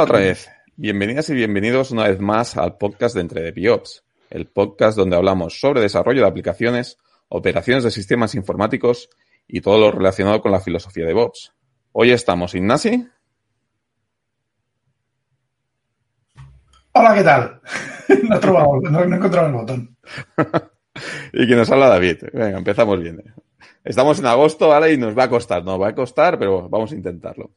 Hola otra vez. Bienvenidas y bienvenidos una vez más al podcast de Entre DevOps, el podcast donde hablamos sobre desarrollo de aplicaciones, operaciones de sistemas informáticos y todo lo relacionado con la filosofía de DevOps. Hoy estamos Ignasi. Hola, ¿qué tal? No he, probado, no, he encontrado el botón. y que nos habla David. Venga, empezamos bien. Estamos en agosto, ¿vale? Y nos va a costar, no va a costar, pero vamos a intentarlo.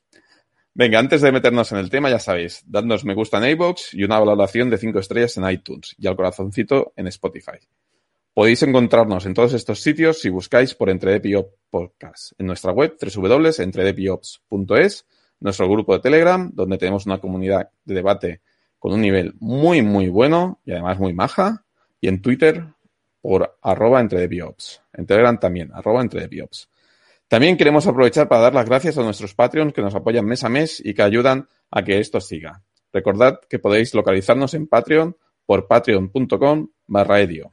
Venga, antes de meternos en el tema, ya sabéis, dadnos me gusta en iVoox y una valoración de 5 estrellas en iTunes y al corazoncito en Spotify. Podéis encontrarnos en todos estos sitios si buscáis por EntreDepiops Podcast, en nuestra web www.entredepiops.es, nuestro grupo de Telegram, donde tenemos una comunidad de debate con un nivel muy, muy bueno y además muy maja, y en Twitter por arroba entredepiops, en Telegram también, arroba entredepiops. También queremos aprovechar para dar las gracias a nuestros Patreons que nos apoyan mes a mes y que ayudan a que esto siga. Recordad que podéis localizarnos en Patreon por patreon.com barra edio.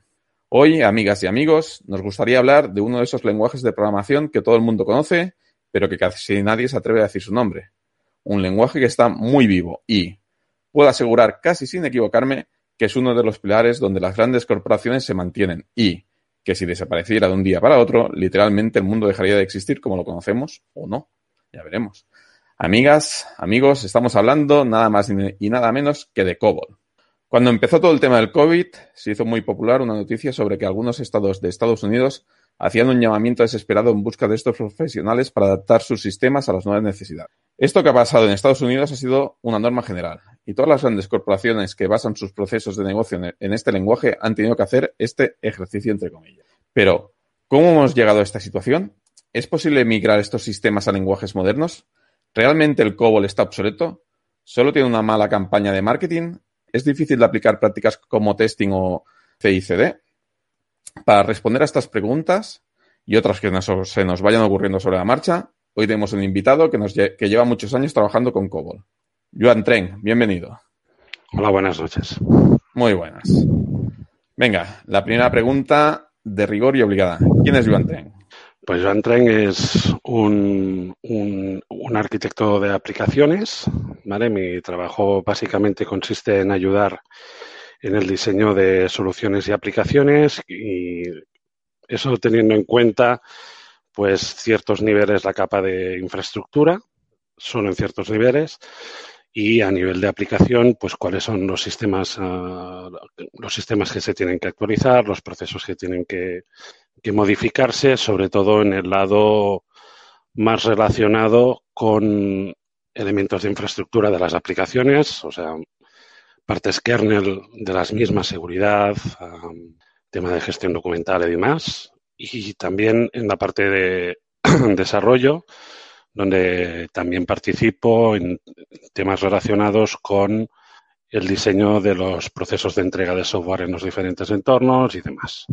Hoy, amigas y amigos, nos gustaría hablar de uno de esos lenguajes de programación que todo el mundo conoce, pero que casi nadie se atreve a decir su nombre. Un lenguaje que está muy vivo y, puedo asegurar casi sin equivocarme, que es uno de los pilares donde las grandes corporaciones se mantienen y, que si desapareciera de un día para otro, literalmente el mundo dejaría de existir como lo conocemos o no. Ya veremos. Amigas, amigos, estamos hablando nada más y nada menos que de COBOL. Cuando empezó todo el tema del COVID, se hizo muy popular una noticia sobre que algunos estados de Estados Unidos hacían un llamamiento desesperado en busca de estos profesionales para adaptar sus sistemas a las nuevas necesidades. Esto que ha pasado en Estados Unidos ha sido una norma general y todas las grandes corporaciones que basan sus procesos de negocio en este lenguaje han tenido que hacer este ejercicio entre comillas. Pero, ¿cómo hemos llegado a esta situación? ¿Es posible migrar estos sistemas a lenguajes modernos? ¿Realmente el COBOL está obsoleto? ¿Solo tiene una mala campaña de marketing? ¿Es difícil de aplicar prácticas como testing o CICD? Para responder a estas preguntas y otras que se nos vayan ocurriendo sobre la marcha, hoy tenemos un invitado que, nos, que lleva muchos años trabajando con COBOL. Joan Tren, bienvenido. Hola, buenas noches. Muy buenas. Venga, la primera pregunta de rigor y obligada. ¿Quién es Joan Tren? Pues Joan Tren es un, un, un, arquitecto de aplicaciones. ¿vale? Mi trabajo básicamente consiste en ayudar en el diseño de soluciones y aplicaciones y eso teniendo en cuenta pues ciertos niveles la capa de infraestructura, solo en ciertos niveles, y a nivel de aplicación, pues cuáles son los sistemas, uh, los sistemas que se tienen que actualizar, los procesos que tienen que, que, modificarse, sobre todo en el lado más relacionado con elementos de infraestructura de las aplicaciones, o sea, partes kernel de las mismas, seguridad, um, tema de gestión documental y demás. Y también en la parte de desarrollo, donde también participo en temas relacionados con el diseño de los procesos de entrega de software en los diferentes entornos y demás.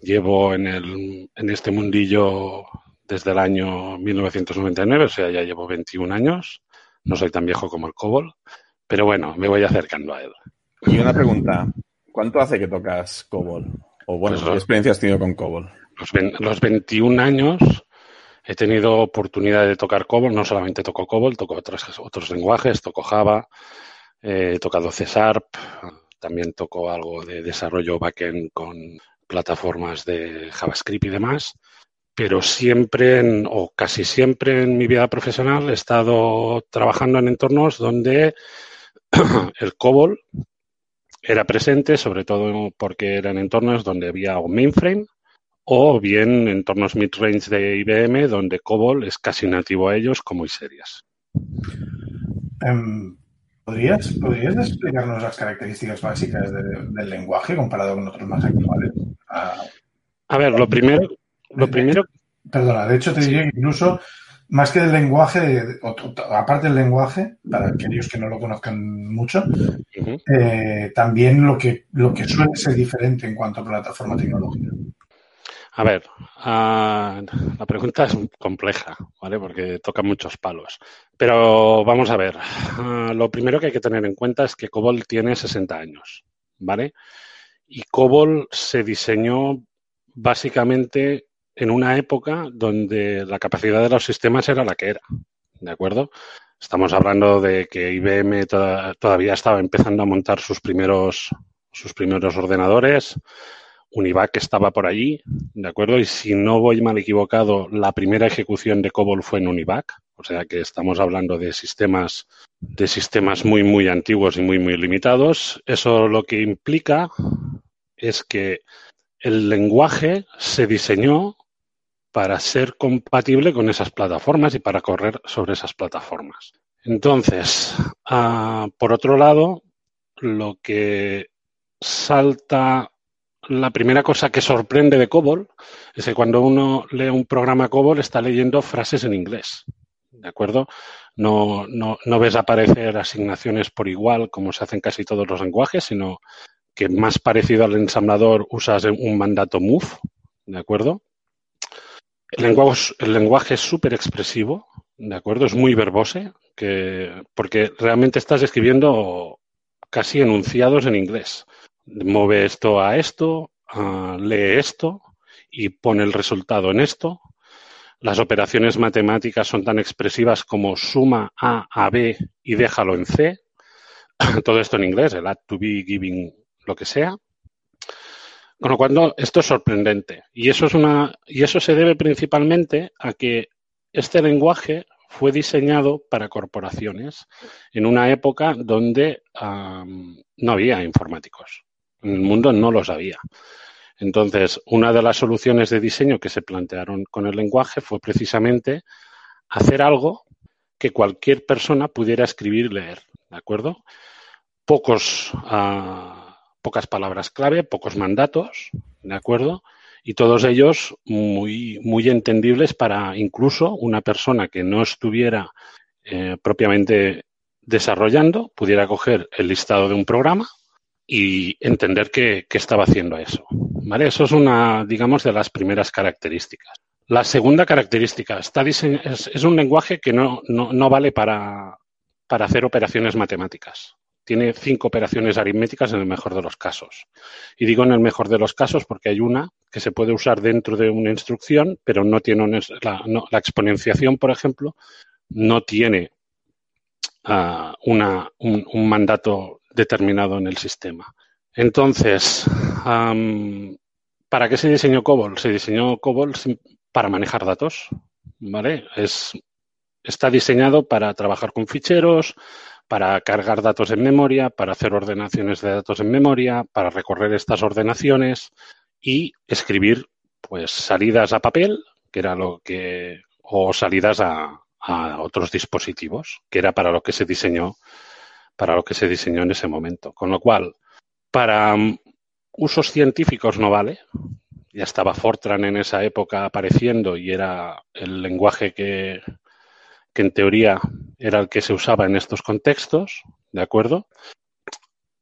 Llevo en, el, en este mundillo desde el año 1999, o sea, ya llevo 21 años. No soy tan viejo como el COBOL, pero bueno, me voy acercando a él. Y una pregunta, ¿cuánto hace que tocas COBOL? O bueno, pues ¿qué experiencia has tenido con COBOL? Los, los 21 años he tenido oportunidad de tocar COBOL, no solamente toco COBOL, toco otros, otros lenguajes, toco Java, eh, he tocado C Sharp, también toco algo de desarrollo backend con plataformas de JavaScript y demás pero siempre en, o casi siempre en mi vida profesional he estado trabajando en entornos donde el COBOL era presente, sobre todo porque eran entornos donde había un mainframe o bien entornos mid-range de IBM donde COBOL es casi nativo a ellos como serias. Um, ¿podrías, ¿Podrías explicarnos las características básicas de, del lenguaje comparado con otros más actuales? Uh, a ver, lo primero, lo primero... Perdona, de hecho te diría que incluso más que del lenguaje, aparte del lenguaje, para aquellos que no lo conozcan mucho, uh -huh. eh, también lo que, lo que suele ser diferente en cuanto a plataforma tecnológica. A ver, uh, la pregunta es compleja, ¿vale? Porque toca muchos palos. Pero vamos a ver. Uh, lo primero que hay que tener en cuenta es que COBOL tiene 60 años, ¿vale? Y COBOL se diseñó básicamente en una época donde la capacidad de los sistemas era la que era, ¿de acuerdo? Estamos hablando de que IBM todavía estaba empezando a montar sus primeros, sus primeros ordenadores. Univac estaba por allí, ¿de acuerdo? Y si no voy mal equivocado, la primera ejecución de COBOL fue en Univac. O sea que estamos hablando de sistemas, de sistemas muy, muy antiguos y muy, muy limitados. Eso lo que implica es que el lenguaje se diseñó para ser compatible con esas plataformas y para correr sobre esas plataformas. Entonces, ah, por otro lado, lo que salta, la primera cosa que sorprende de COBOL es que cuando uno lee un programa COBOL está leyendo frases en inglés. ¿De acuerdo? No, no, no ves aparecer asignaciones por igual como se hacen casi todos los lenguajes, sino que más parecido al ensamblador usas un mandato move, ¿de acuerdo? El lenguaje, es súper expresivo, ¿de acuerdo? Es muy verbose, que, porque realmente estás escribiendo casi enunciados en inglés. Mueve esto a esto, lee esto y pone el resultado en esto. Las operaciones matemáticas son tan expresivas como suma A a B y déjalo en C. Todo esto en inglés, el add to be, giving, lo que sea. Con lo cual, esto es sorprendente. Y eso, es una, y eso se debe principalmente a que este lenguaje fue diseñado para corporaciones en una época donde no había informáticos. En el mundo no los había. Entonces, una de las soluciones de diseño que se plantearon con el lenguaje fue precisamente hacer algo que cualquier persona pudiera escribir y leer. ¿De acuerdo? Pocos. Uh, pocas palabras clave, pocos mandatos, ¿de acuerdo? Y todos ellos muy, muy entendibles para incluso una persona que no estuviera eh, propiamente desarrollando, pudiera coger el listado de un programa y entender qué, estaba haciendo eso. ¿Vale? Eso es una, digamos, de las primeras características. La segunda característica, está es, es, un lenguaje que no, no, no vale para, para hacer operaciones matemáticas tiene cinco operaciones aritméticas en el mejor de los casos. Y digo en el mejor de los casos porque hay una que se puede usar dentro de una instrucción, pero no tiene la, exponenciación, por ejemplo, no tiene ah, un, mandato determinado en el sistema. Entonces, ¿para qué se diseñó COBOL? Se diseñó COBOL para manejar datos. ¿Vale? Es, está diseñado para trabajar con ficheros, para cargar datos en memoria, para hacer ordenaciones de datos en memoria, para recorrer estas ordenaciones y escribir pues salidas a papel, que era lo que, o salidas a, a otros dispositivos, que era para lo que se diseñó, para lo que se diseñó en ese momento. Con lo cual, para mm, usos científicos no vale. Ya estaba Fortran en esa época apareciendo y era el lenguaje que, que en teoría era el que se usaba en estos contextos, ¿de acuerdo?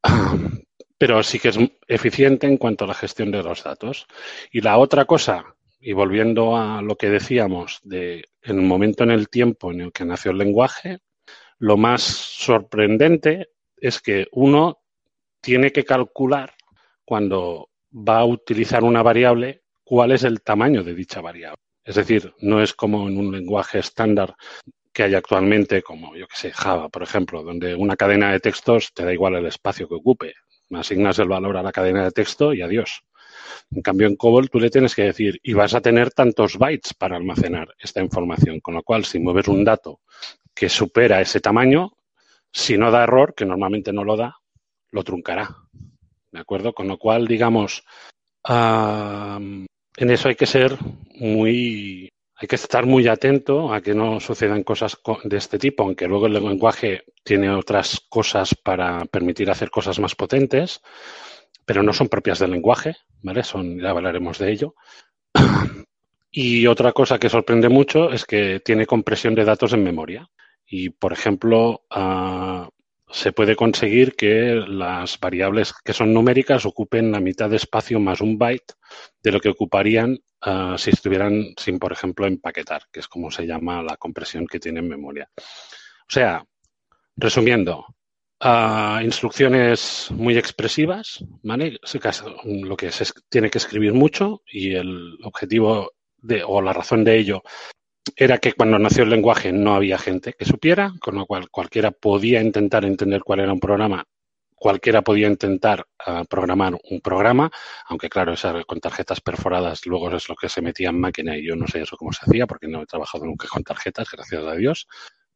Pero sí que es eficiente en cuanto a la gestión de los datos. Y la otra cosa, y volviendo a lo que decíamos de el momento en el tiempo en el que nació el lenguaje, lo más sorprendente es que uno tiene que calcular cuando va a utilizar una variable cuál es el tamaño de dicha variable. Es decir, no es como en un lenguaje estándar que hay actualmente, como yo que sé, Java, por ejemplo, donde una cadena de textos te da igual el espacio que ocupe. Asignas el valor a la cadena de texto y adiós. En cambio, en COBOL tú le tienes que decir, y vas a tener tantos bytes para almacenar esta información, con lo cual, si mueves un dato que supera ese tamaño, si no da error, que normalmente no lo da, lo truncará. ¿De acuerdo? Con lo cual, digamos, en eso hay que ser muy, hay que estar muy atento a que no sucedan cosas de este tipo, aunque luego el lenguaje tiene otras cosas para permitir hacer cosas más potentes, pero no son propias del lenguaje, ¿vale? Son, ya hablaremos de ello. Y otra cosa que sorprende mucho es que tiene compresión de datos en memoria. Y, por ejemplo, ah, se puede conseguir que las variables que son numéricas ocupen la mitad de espacio más un byte de lo que ocuparían Ah, si estuvieran sin, por ejemplo, empaquetar, que es como se llama la compresión que tiene en memoria. O sea, resumiendo, ah, instrucciones muy expresivas, ¿vale? Lo que se tiene que escribir mucho y el objetivo de, o la razón de ello era que cuando nació el lenguaje no había gente que supiera, con lo cual cualquiera podía intentar entender cuál era un programa, cualquiera podía intentar uh, programar un programa, aunque claro, esa, con tarjetas perforadas luego es lo que se metía en máquina y yo no sé eso cómo se hacía porque no he trabajado nunca con tarjetas, gracias a Dios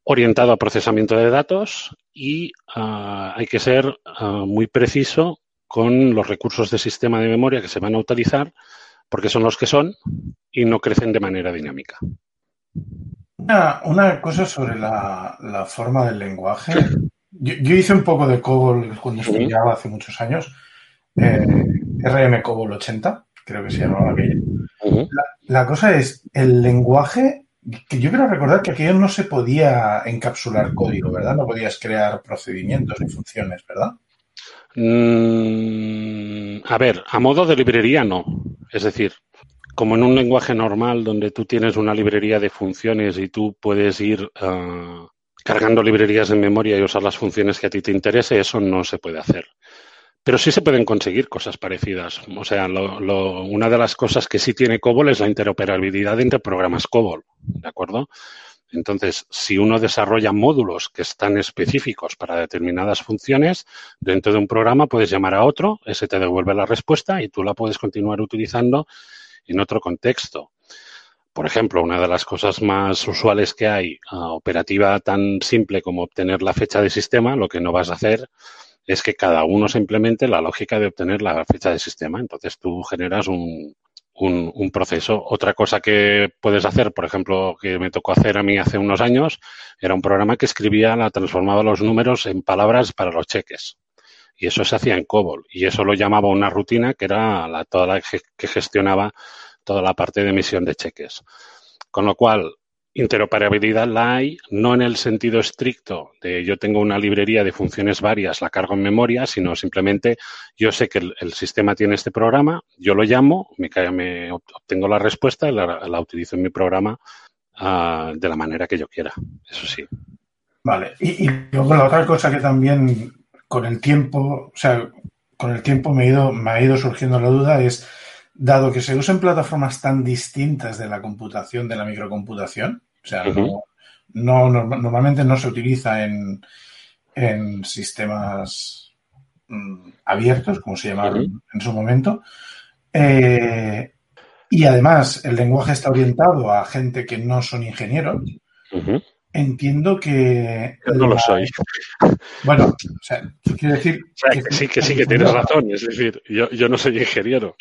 orientado a procesamiento de datos y uh, hay que ser uh, muy preciso con los recursos de sistema de memoria que se van a utilizar porque son los que son y no crecen de manera dinámica. Una, una cosa sobre la, la, forma del lenguaje. Yo, yo, hice un poco de COBOL cuando estudiaba hace muchos años. Eh, RM COBOL 80, creo que se llamaba aquello. La, la cosa es, el lenguaje que yo quiero recordar que aquello no se podía encapsular código, ¿verdad? No podías crear procedimientos ni funciones, ¿verdad? Mm, a ver, a modo de librería no. Es decir, como en un lenguaje normal donde tú tienes una librería de funciones y tú puedes ir uh, cargando librerías en memoria y usar las funciones que a ti te interese, eso no se puede hacer. Pero sí se pueden conseguir cosas parecidas. O sea, una de las cosas que sí tiene COBOL es la interoperabilidad entre programas COBOL, ¿de acuerdo? Entonces, si uno desarrolla módulos que están específicos para determinadas funciones, dentro de un programa puedes llamar a otro, ese te devuelve la respuesta y tú la puedes continuar utilizando en otro contexto. Por ejemplo, una de las cosas más usuales que hay, uh, operativa tan simple como obtener la fecha de sistema, lo que no vas a hacer es que cada uno se implemente la lógica de obtener la fecha de sistema. Entonces tú generas un, un, un, proceso. Otra cosa que puedes hacer, por ejemplo, que me tocó hacer a mí hace unos años, era un programa que escribía, la transformaba los números en palabras para los cheques. Y eso se hacía en COBOL. Y eso lo llamaba una rutina que era la, toda la que gestionaba toda la parte de emisión de cheques. Con lo cual, interoperabilidad la hay, no en el sentido estricto de yo tengo una librería de funciones varias, la cargo en memoria, sino simplemente yo sé que el, sistema tiene este programa, yo lo llamo, me, me obtengo la respuesta y la, utilizo en mi programa uh, de la manera que yo quiera. Eso sí. Vale, y, y, luego la otra cosa que también con el tiempo, o sea, con el tiempo me, he ido, me ha ido surgiendo la duda es dado que se usan plataformas tan distintas de la computación, de la microcomputación, o sea, uh -huh. no, no, normalmente no se utiliza en, en sistemas mm, abiertos, como se llamaron uh -huh. en su momento, eh, y además el lenguaje está orientado a gente que no son ingenieros, uh -huh. Entiendo que... Yo no la... lo soy. Bueno, o sea, quiero decir... O sea, que, que sí, que sí, que tienes razón. Es decir, yo, yo no soy ingeniero.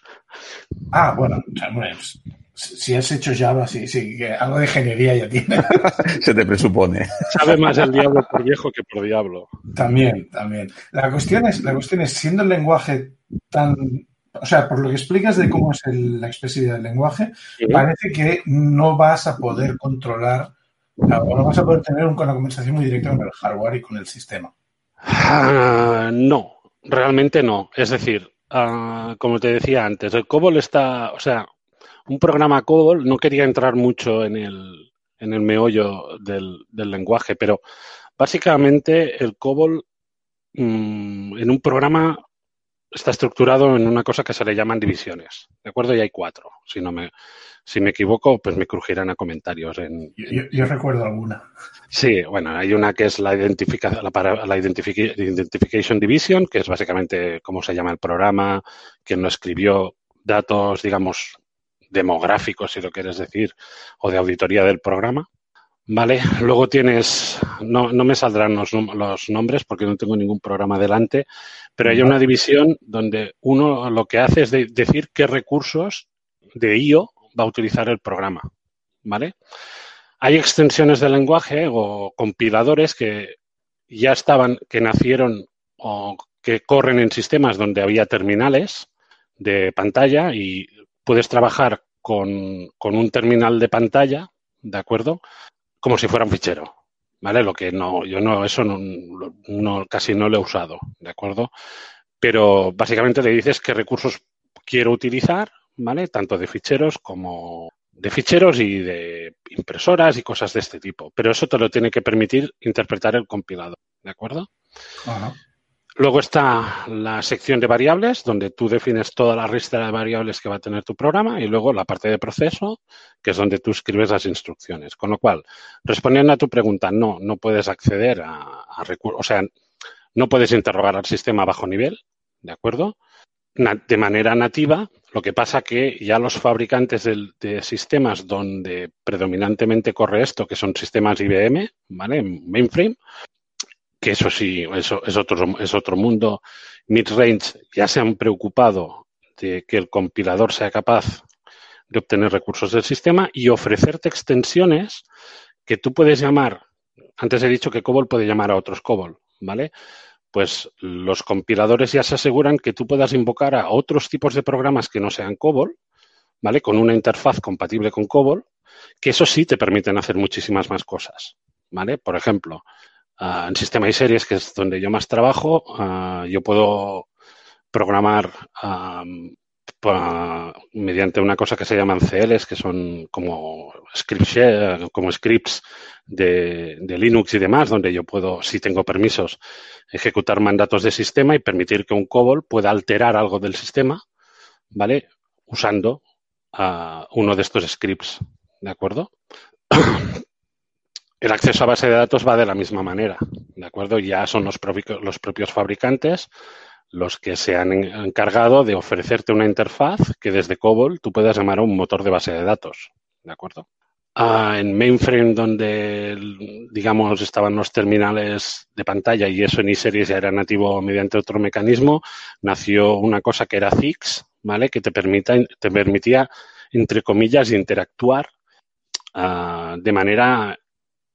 Ah, bueno, pues, si has hecho Java, sí, sí, que algo de ingeniería ya tiene. Se te presupone. Sabe más el diablo por viejo que por diablo. También, también. La cuestión es, la cuestión es siendo el lenguaje tan o sea, por lo que explicas de cómo es el, la expresividad del lenguaje, sí. parece que no vas a poder controlar no vas a poder tener una conversación muy directa con el hardware y con el sistema. Uh, no, realmente no. Es decir, uh, como te decía antes, el COBOL está, o sea, un programa COBOL no quería entrar mucho en el, en el meollo del, del lenguaje, pero básicamente el COBOL mmm, en un programa está estructurado en una cosa que se le llaman divisiones, ¿de acuerdo? Y hay cuatro. Si no me, si me equivoco, pues me crujirán a comentarios. En... Yo, yo, recuerdo alguna. Sí, bueno, hay una que es la, identifica, la, la identific Identification Division, que es básicamente cómo se llama el programa, quien lo escribió, datos, digamos, demográficos, si lo quieres decir, o de auditoría del programa. Vale, luego tienes, no, no me saldrán los, los, nombres porque no tengo ningún programa delante, pero hay una división donde uno lo que hace es de decir qué recursos de IO va a utilizar el programa. ¿Vale? Hay extensiones de lenguaje o compiladores que ya estaban, que nacieron o que corren en sistemas donde había terminales de pantalla y puedes trabajar con, con un terminal de pantalla, ¿de acuerdo? Como si fuera un fichero, ¿vale? Lo que no, yo no, eso no, no, casi no lo he usado, ¿de acuerdo? Pero básicamente le dices qué recursos quiero utilizar, ¿vale? Tanto de ficheros como de ficheros y de impresoras y cosas de este tipo. Pero eso te lo tiene que permitir interpretar el compilador, ¿de acuerdo? Luego está la sección de variables, donde tú defines toda la lista de variables que va a tener tu programa, y luego la parte de proceso, que es donde tú escribes las instrucciones. Con lo cual, respondiendo a tu pregunta, no, no puedes acceder a, recursos, o sea, no puedes interrogar al sistema a bajo nivel, ¿de acuerdo? de manera nativa, lo que pasa que ya los fabricantes de, sistemas donde predominantemente corre esto, que son sistemas IBM, ¿vale? Mainframe, que eso sí, eso es otro, es otro mundo. Midrange ya se han preocupado de que el compilador sea capaz de obtener recursos del sistema y ofrecerte extensiones que tú puedes llamar. Antes he dicho que COBOL puede llamar a otros COBOL, ¿vale? Pues los compiladores ya se aseguran que tú puedas invocar a otros tipos de programas que no sean COBOL, ¿vale? Con una interfaz compatible con COBOL, que eso sí te permiten hacer muchísimas más cosas, ¿vale? Por ejemplo, Ah, en sistema y series, que es donde yo más trabajo, ah, yo puedo programar mediante una cosa que se llaman CLs, que son como scripts, como scripts de, Linux y demás, donde yo puedo, si tengo permisos, ejecutar mandatos de sistema y permitir que un COBOL pueda alterar algo del sistema, ¿vale? Usando ah, uno de estos scripts, ¿de acuerdo? El acceso a base de datos va de la misma manera, ¿de acuerdo? Ya son los, propios fabricantes los que se han encargado de ofrecerte una interfaz que desde COBOL tú puedas llamar a un motor de base de datos, ¿de acuerdo? Ah, en mainframe, donde, digamos, estaban los terminales de pantalla y eso en iSeries ya era nativo mediante otro mecanismo, nació una cosa que era ZIX, ¿vale? Que te permitía, entre comillas, interactuar ah, de manera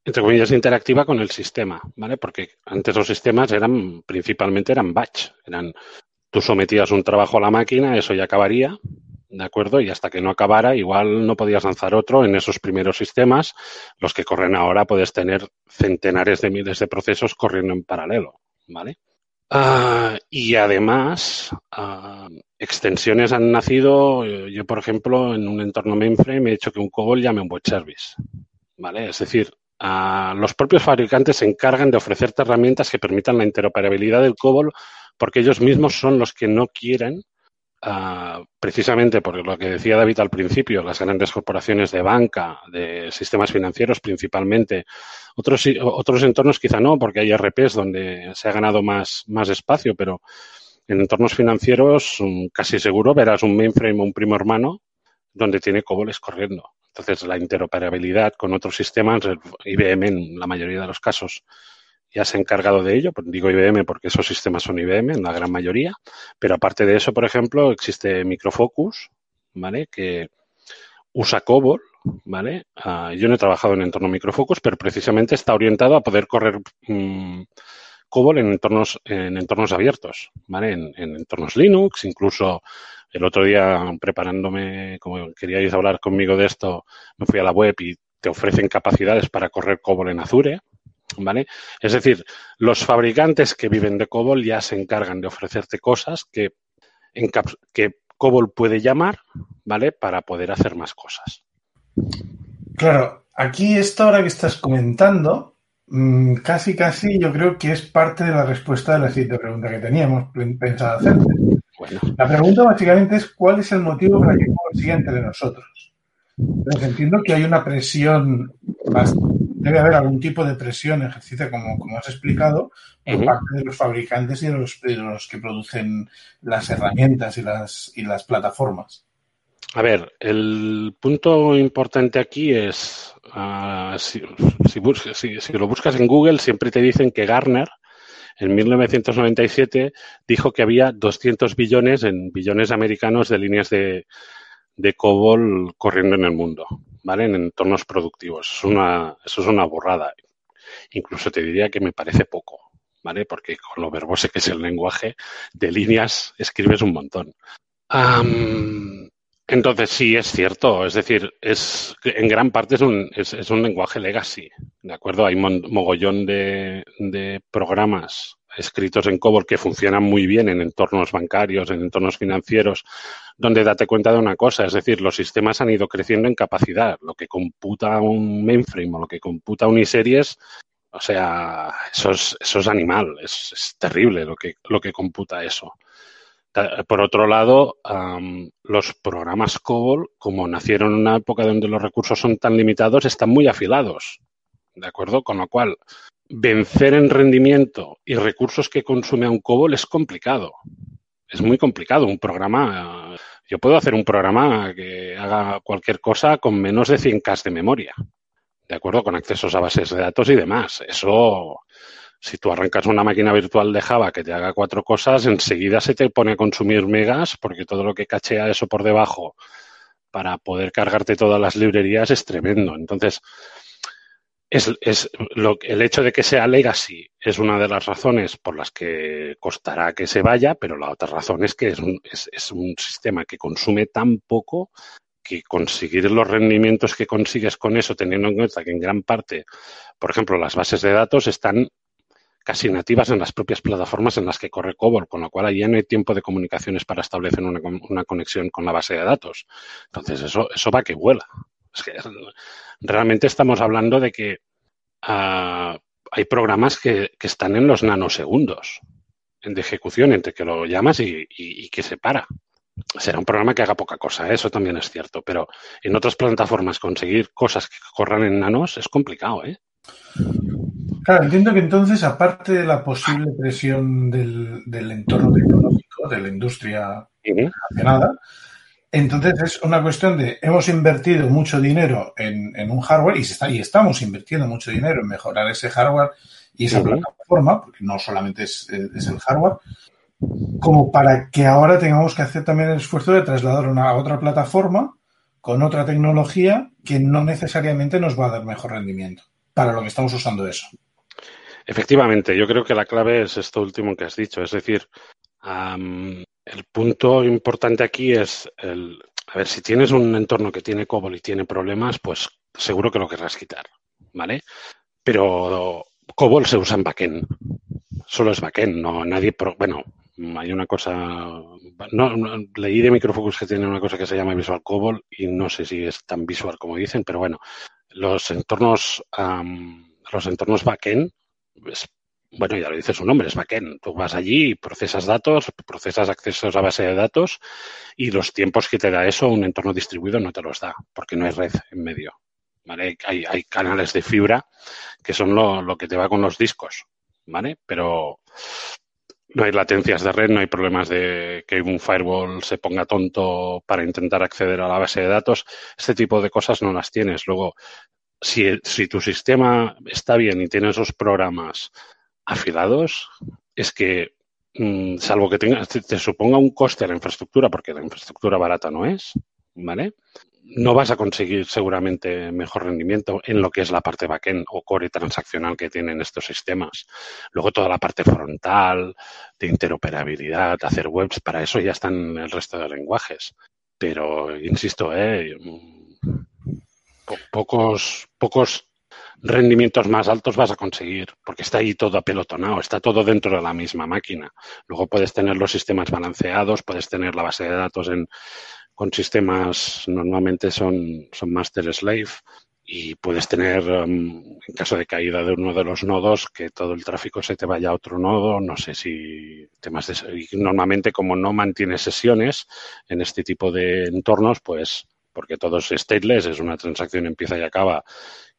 entre comillas, interactiva con el sistema, ¿vale? Porque antes los sistemas eran, principalmente eran batch, eran, tú sometías un trabajo a la máquina, eso ya acabaría, ¿de acuerdo? Y hasta que no acabara, igual no podías lanzar otro en esos primeros sistemas. Los que corren ahora puedes tener centenares de miles de procesos corriendo en paralelo, ¿vale? Ah, y además, ah, extensiones han nacido, yo por ejemplo, en un entorno mainframe he hecho que un COBOL llame un web service, ¿vale? Es decir, los propios fabricantes se encargan de ofrecerte herramientas que permitan la interoperabilidad del COBOL porque ellos mismos son los que no quieren, ah, precisamente por lo que decía David al principio, las grandes corporaciones de banca, de sistemas financieros principalmente, otros, otros entornos quizá no, porque hay RPs donde se ha ganado más, más espacio, pero en entornos financieros mm, casi seguro verás un mainframe o un primo hermano donde tiene COBOLes corriendo. Entonces, la interoperabilidad con otros sistemas, IBM en la mayoría de los casos ya se ha encargado de ello. Pues digo IBM porque esos sistemas son IBM en la gran mayoría. Pero aparte de eso, por ejemplo, existe Microfocus, ¿vale? Que usa COBOL, ¿vale? Ah, yo no he trabajado en entorno Microfocus, pero precisamente está orientado a poder correr mm, COBOL en entornos, en entornos abiertos, ¿vale? En, entornos Linux, incluso el otro día, preparándome, como queríais hablar conmigo de esto, me fui a la web y te ofrecen capacidades para correr COBOL en Azure, ¿vale? Es decir, los fabricantes que viven de COBOL ya se encargan de ofrecerte cosas que, que COBOL puede llamar, ¿vale? Para poder hacer más cosas. Claro, aquí esto ahora que estás comentando, mm, casi casi yo creo que es parte de la respuesta de la siguiente pregunta que teníamos pensado hacerte. La pregunta básicamente es cuál es el motivo para que siga entre nosotros. Entonces entiendo que hay una presión, debe haber algún tipo de presión ejercida, como, como has explicado, por parte de los fabricantes y de los, los, que producen las herramientas y las, y las plataformas. A ver, el punto importante aquí es, uh, si, si, si, lo buscas en Google, siempre te dicen que Garner en 1997 dijo que había 200 billones en billones americanos de líneas de, de COBOL corriendo en el mundo, ¿vale? En entornos productivos. Eso es una borrada. Incluso te diría que me parece poco, ¿vale? Porque con lo verbose que es el lenguaje de líneas escribes un montón. Entonces sí es cierto, es decir, es en gran parte es un, es, es un lenguaje legacy, ¿de acuerdo? Hay mogollón de, programas escritos en COBOL que funcionan muy bien en entornos bancarios, en entornos financieros, donde date cuenta de una cosa, es decir, los sistemas han ido creciendo en capacidad. Lo que computa un mainframe o lo que computa un iSeries O sea, eso es, eso es animal, es, terrible lo que, lo que computa eso. Por otro lado, los programas COBOL, como nacieron en una época donde los recursos son tan limitados, están muy afilados. ¿De acuerdo? Con lo cual, vencer en rendimiento y recursos que consume un COBOL es complicado. Es muy complicado. Un programa, yo puedo hacer un programa que haga cualquier cosa con menos de 100K de memoria. ¿De acuerdo? Con accesos a bases de datos y demás. Eso, si tú arrancas una máquina virtual de Java que te haga cuatro cosas, enseguida se te pone a consumir megas porque todo lo que cachea eso por debajo para poder cargarte todas las librerías es tremendo. Entonces, es, es lo, el hecho de que sea legacy es una de las razones por las que costará que se vaya, pero la otra razón es que es un, es, es un sistema que consume tan poco que conseguir los rendimientos que consigues con eso, teniendo en cuenta que en gran parte, por ejemplo, las bases de datos están casi nativas en las propias plataformas en las que corre COBOL, con lo cual ahí ya no hay tiempo de comunicaciones para establecer una, conexión con la base de datos. Entonces, eso, eso va que vuela. Es que realmente estamos hablando de que uh, hay programas que, que, están en los nanosegundos de ejecución entre que lo llamas y, y, que se para. Será un programa que haga poca cosa, eso también es cierto, pero en otras plataformas conseguir cosas que corran en nanos es complicado. ¿eh? Claro, entiendo que entonces, aparte de la posible presión del, del entorno tecnológico, de la industria relacionada, uh -huh entonces es una cuestión de hemos invertido mucho dinero en, en un hardware y, se está, y, estamos invirtiendo mucho dinero en mejorar ese hardware y esa uh -huh. plataforma, porque no solamente es, es, el hardware, como para que ahora tengamos que hacer también el esfuerzo de trasladar una, a otra plataforma con otra tecnología que no necesariamente nos va a dar mejor rendimiento para lo que estamos usando eso. Efectivamente, yo creo que la clave es esto último que has dicho, es decir, um, el punto importante aquí es el, a ver, si tienes un entorno que tiene COBOL y tiene problemas, pues seguro que lo querrás quitar, ¿vale? Pero COBOL se usa en backend, solo es backend, no nadie, pro, bueno, hay una cosa, no, leí de Microfocus que tiene una cosa que se llama Visual COBOL y no sé si es tan visual como dicen, pero bueno, los entornos, um, los entornos backend bueno, ya lo dice su nombre, es backend. Tú vas allí procesas datos, procesas accesos a base de datos y los tiempos que te da eso un entorno distribuido no te los da, porque no hay red en medio. hay canales de fibra que son lo, lo, que te va con los discos, ¿vale? Pero no hay latencias de red, no hay problemas de que un firewall se ponga tonto para intentar acceder a la base de datos. Este tipo de cosas no las tienes. Luego, si, tu sistema está bien y tiene esos programas afilados es que, mmm, salvo que tenga, te, te, suponga un coste a la infraestructura, porque la infraestructura barata no es, ¿vale? No vas a conseguir seguramente mejor rendimiento en lo que es la parte backend o core transaccional que tienen estos sistemas. Luego toda la parte frontal, de interoperabilidad, hacer webs, para eso ya están el resto de lenguajes. Pero, insisto, eh, pocos, pocos rendimientos más altos vas a conseguir, porque está ahí todo apelotonado, está todo dentro de la misma máquina. Luego puedes tener los sistemas balanceados, puedes tener la base de datos en, con sistemas, normalmente son, son master slave, y puedes tener, um, en caso de caída de uno de los nodos, que todo el tráfico se te vaya a otro nodo, no sé si temas de... Normalmente como no mantienes sesiones en este tipo de entornos, pues porque todo es stateless, es una transacción empieza y acaba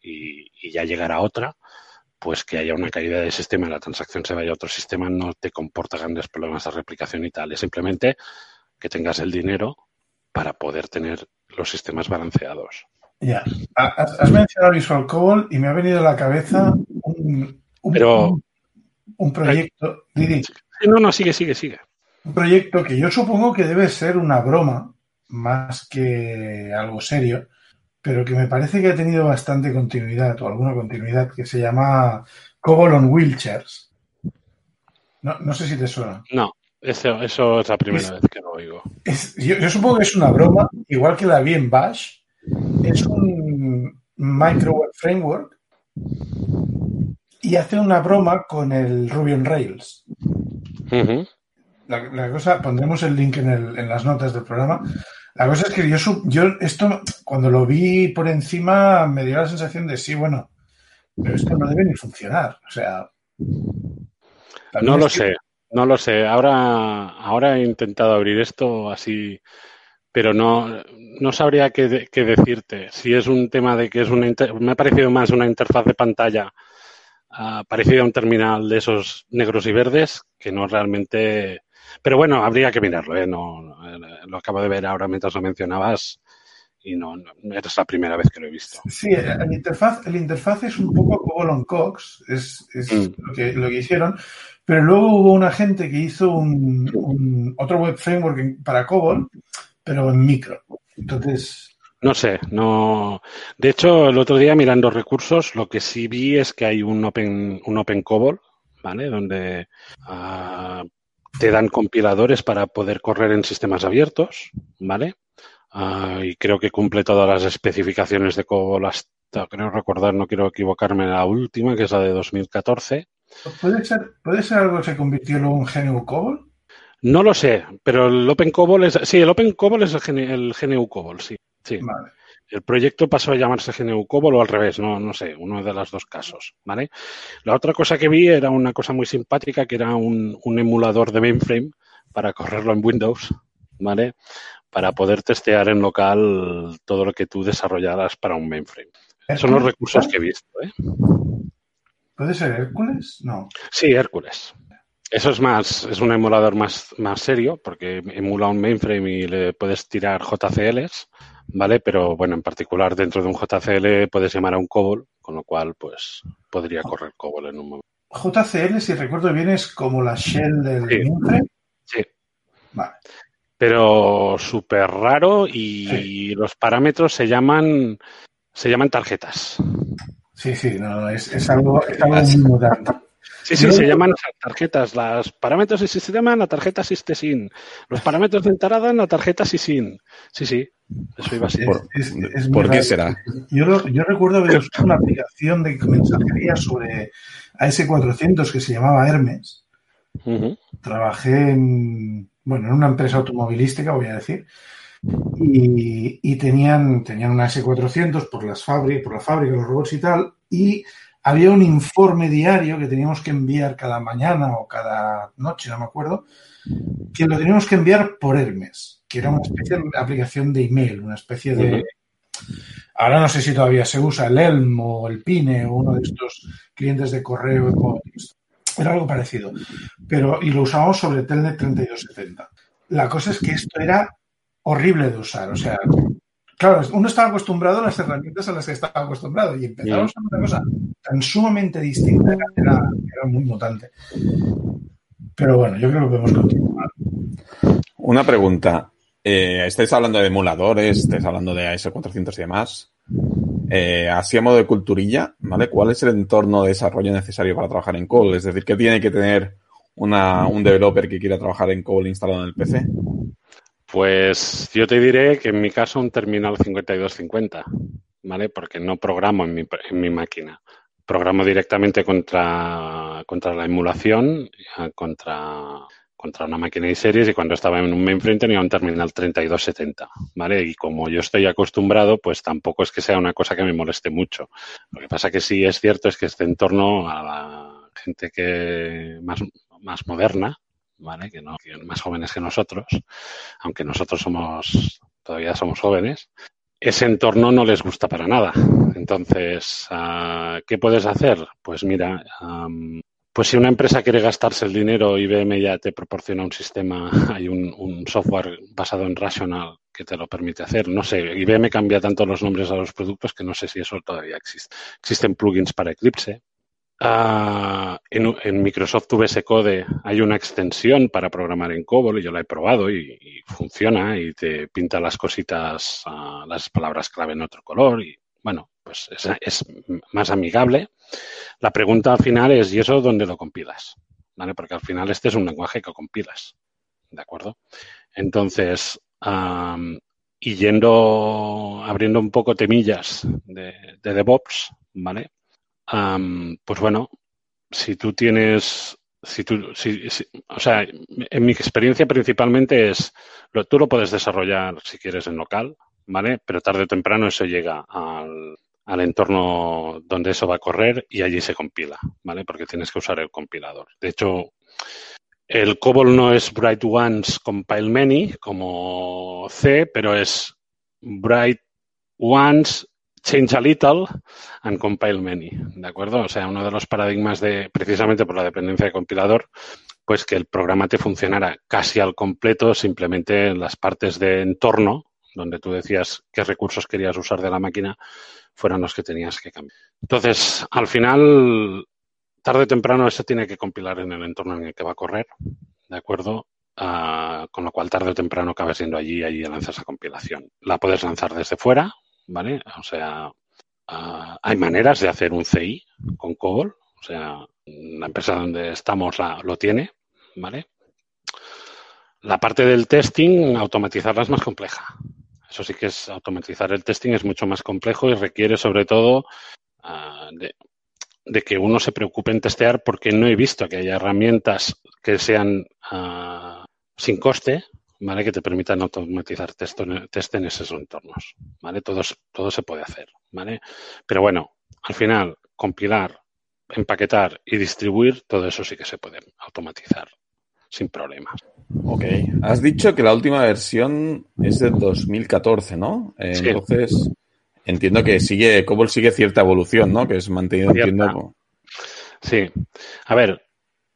y, y, ya llegará otra, pues que haya una caída del sistema y la transacción se vaya a otro sistema no te comporta grandes problemas de replicación y tal. Es simplemente que tengas el dinero para poder tener los sistemas balanceados. Ya, has, has mencionado Visual Cobol y me ha venido a la cabeza un, un, Pero, un, un proyecto. Didi, no, no, sigue, sigue, sigue. Un proyecto que yo supongo que debe ser una broma más que algo serio, pero que me parece que ha tenido bastante continuidad o alguna continuidad, que se llama Cobol on Wheelchairs. No, no sé si te suena. No, eso, eso es la primera es, vez que lo oigo. Es, yo, yo, supongo que es una broma, igual que la vi en Bash. Es un microweb framework y hace una broma con el Ruby on Rails. Uh -huh. la, la, cosa, pondremos el link en, el, en las notas del programa. La cosa es que yo, yo esto, cuando lo vi por encima, me dio la sensación de sí, bueno, Pero esto no debe ni funcionar. O sea. No lo sé, no lo sé. Ahora, ahora he intentado abrir esto así, pero no, no sabría qué, qué decirte. Si es un tema de que es una. Me ha parecido más una interfaz de pantalla uh, parecida a un terminal de esos negros y verdes que no realmente. Pero bueno, habría que mirarlo, ¿eh? No, lo acabo de ver ahora mientras lo mencionabas y no, no, es la primera vez que lo he visto. Sí, el interfaz, el interfaz es un poco Cobol Cox, es, es mm. lo, que, lo que hicieron, pero luego hubo una gente que hizo un, un otro web framework para Cobol, pero en micro. Entonces, no sé, no. De hecho, el otro día mirando recursos, lo que sí vi es que hay un Open, un open COBOL, ¿vale? Donde uh, te dan compiladores para poder correr en sistemas abiertos, ¿vale? Uh, y creo que cumple todas las especificaciones de COBOL hasta, creo recordar, no quiero equivocarme, la última, que es la de 2014. ¿Puede ser, ¿puede ser algo que se convirtió luego en GNU COBOL? No lo sé, pero el Open COBOL es, sí, el Open COBOL es el, el GNU COBOL, sí. Sí. Vale. El proyecto pasó a llamarse GNU COBOL o al revés, no, no sé, uno de los dos casos, ¿vale? La otra cosa que vi era una cosa muy simpática, que era un, un emulador de mainframe para correrlo en Windows, ¿vale? Para poder testear en local todo lo que tú desarrollaras para un mainframe. Son los recursos que he visto, ¿eh? ¿Puede ser Hércules? No. Sí, Hércules. Eso es más, es un emulador más, más serio, porque emula un mainframe y le puedes tirar JCLs, ¿vale? Pero bueno, en particular dentro de un JCL puedes llamar a un COBOL, con lo cual pues podría correr COBOL en un momento. JCL, si recuerdo bien, es como la shell del sí. mainframe. Sí. Vale. Pero súper raro y sí. los parámetros se llaman se llaman tarjetas. Sí, sí, no, es, es algo, es algo muy mutante. Sí, sí, se llaman tarjetas. Los parámetros del sistema la tarjeta SysTesin. Los parámetros de entrada en la tarjeta SysIn. Sí, sí. Eso iba así. ¿Por, es, es ¿por qué será? Yo, yo recuerdo haber usado una aplicación de mensajería sobre AS400 que se llamaba Hermes. Uh -huh. Trabajé en, bueno, en una empresa automovilística, voy a decir. Y, y tenían, tenían una S400 por, las fábricas, por la fábrica, los robots y tal. Y había un informe diario que teníamos que enviar cada mañana o cada noche, no me acuerdo, que lo teníamos que enviar por Hermes, que era una especie de aplicación de email, una especie de... Ahora no sé si todavía se usa el Elm o el Pine o uno de estos clientes de correo. Era algo parecido. Pero, y lo usábamos sobre Telnet 3270. La cosa es que esto era horrible de usar. O sea, Claro, uno estaba acostumbrado a las herramientas a las que estaba acostumbrado y empezamos a una cosa tan sumamente distinta que era, era, muy mutante. Pero bueno, yo creo que podemos continuar. Una pregunta. Eh, estáis hablando de emuladores, estáis hablando de AS400 y demás. Eh, así a modo de culturilla, ¿vale? ¿Cuál es el entorno de desarrollo necesario para trabajar en COBOL? Es decir, ¿qué tiene que tener una, un developer que quiera trabajar en COBOL instalado en el PC? Pues yo te diré que en mi caso un terminal 5250, ¿vale? Porque no programo en mi, en mi máquina. Programo directamente contra, contra la emulación, contra, contra una máquina de series y cuando estaba en un mainframe tenía un terminal 3270, ¿vale? Y como yo estoy acostumbrado, pues tampoco es que sea una cosa que me moleste mucho. Lo que pasa que sí es cierto es que este entorno a la gente que más, más moderna, Que no, que más jóvenes que nosotros, aunque nosotros somos, todavía somos jóvenes, ese entorno no les gusta para nada. Entonces, uh, ¿qué puedes hacer? Pues mira, pues si una empresa quiere gastarse el dinero, IBM ya te proporciona un sistema, hay un, software basado en Rational que te lo permite hacer. No sé, IBM cambia tanto los nombres a los productos que no sé si eso todavía existe. Existen plugins para Eclipse, Uh, en, en, Microsoft VS Code hay una extensión para programar en COBOL y yo la he probado y, funciona y te pinta las cositas, uh, las palabras clave en otro color y bueno, pues es, es, más amigable. La pregunta al final es, ¿y eso dónde lo compilas? ¿Vale? Porque al final este es un lenguaje que compilas, ¿de acuerdo? Entonces, um, y yendo, abriendo un poco temillas de, de DevOps, ¿vale? Pues bueno, si tú tienes, si tú, si, o sea, en mi experiencia principalmente es, lo, tú lo puedes desarrollar si quieres en local, ¿vale? Pero tarde o temprano eso llega al, al entorno donde eso va a correr y allí se compila, ¿vale? Porque tienes que usar el compilador. De hecho, el COBOL no es Bright Once Compile Many como C, pero es Bright Once Change a Little and Compile Many, ¿de acuerdo? O sea, uno de los paradigmas de, precisamente por la dependencia de compilador, pues que el programa te funcionara casi al completo, simplemente en las partes de entorno, donde tú decías qué recursos querías usar de la máquina, fueran los que tenías que cambiar. Entonces, al final, tarde o temprano eso tiene que compilar en el entorno en el que va a correr, ¿de acuerdo? Uh, con lo cual, tarde o temprano acaba siendo allí y allí lanzas esa compilación. La puedes lanzar desde fuera, ¿vale? O sea, uh, hay maneras de hacer un CI con COBOL, o sea, la empresa donde estamos la, lo tiene, ¿vale? La parte del testing, automatizarla es más compleja, eso sí que es automatizar el testing es mucho más complejo y requiere sobre todo uh, de, de, que uno se preocupe en testear porque no he visto que haya herramientas que sean uh, sin coste, ¿vale? Que te permitan automatizar test, test en esos entornos, ¿vale? Todo, todo se puede hacer, ¿vale? Pero bueno, al final, compilar, empaquetar y distribuir, todo eso sí que se puede automatizar sin problemas. Ok. Has dicho que la última versión es de 2014, ¿no? Sí. Entonces, entiendo que sigue, Cobol sigue cierta evolución, ¿no? Que es mantenido, Cierta. entiendo. Sí. A ver,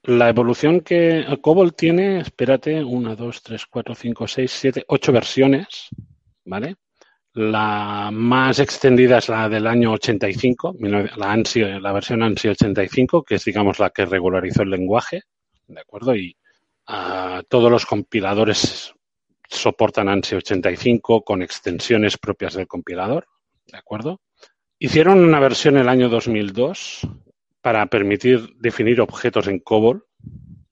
la evolución que Cobol tiene, espérate, una, dos, tres, cuatro, cinco, seis, siete, ocho versiones, ¿vale? La más extendida es la del año 85, la, ANSI, la versión ANSI 85, que es, digamos, la que regularizó el lenguaje, ¿de acuerdo? Y Uh, todos los compiladores soportan ANSI 85 con extensiones propias del compilador, ¿de acuerdo? Hicieron una versión el año 2002 para permitir definir objetos en COBOL,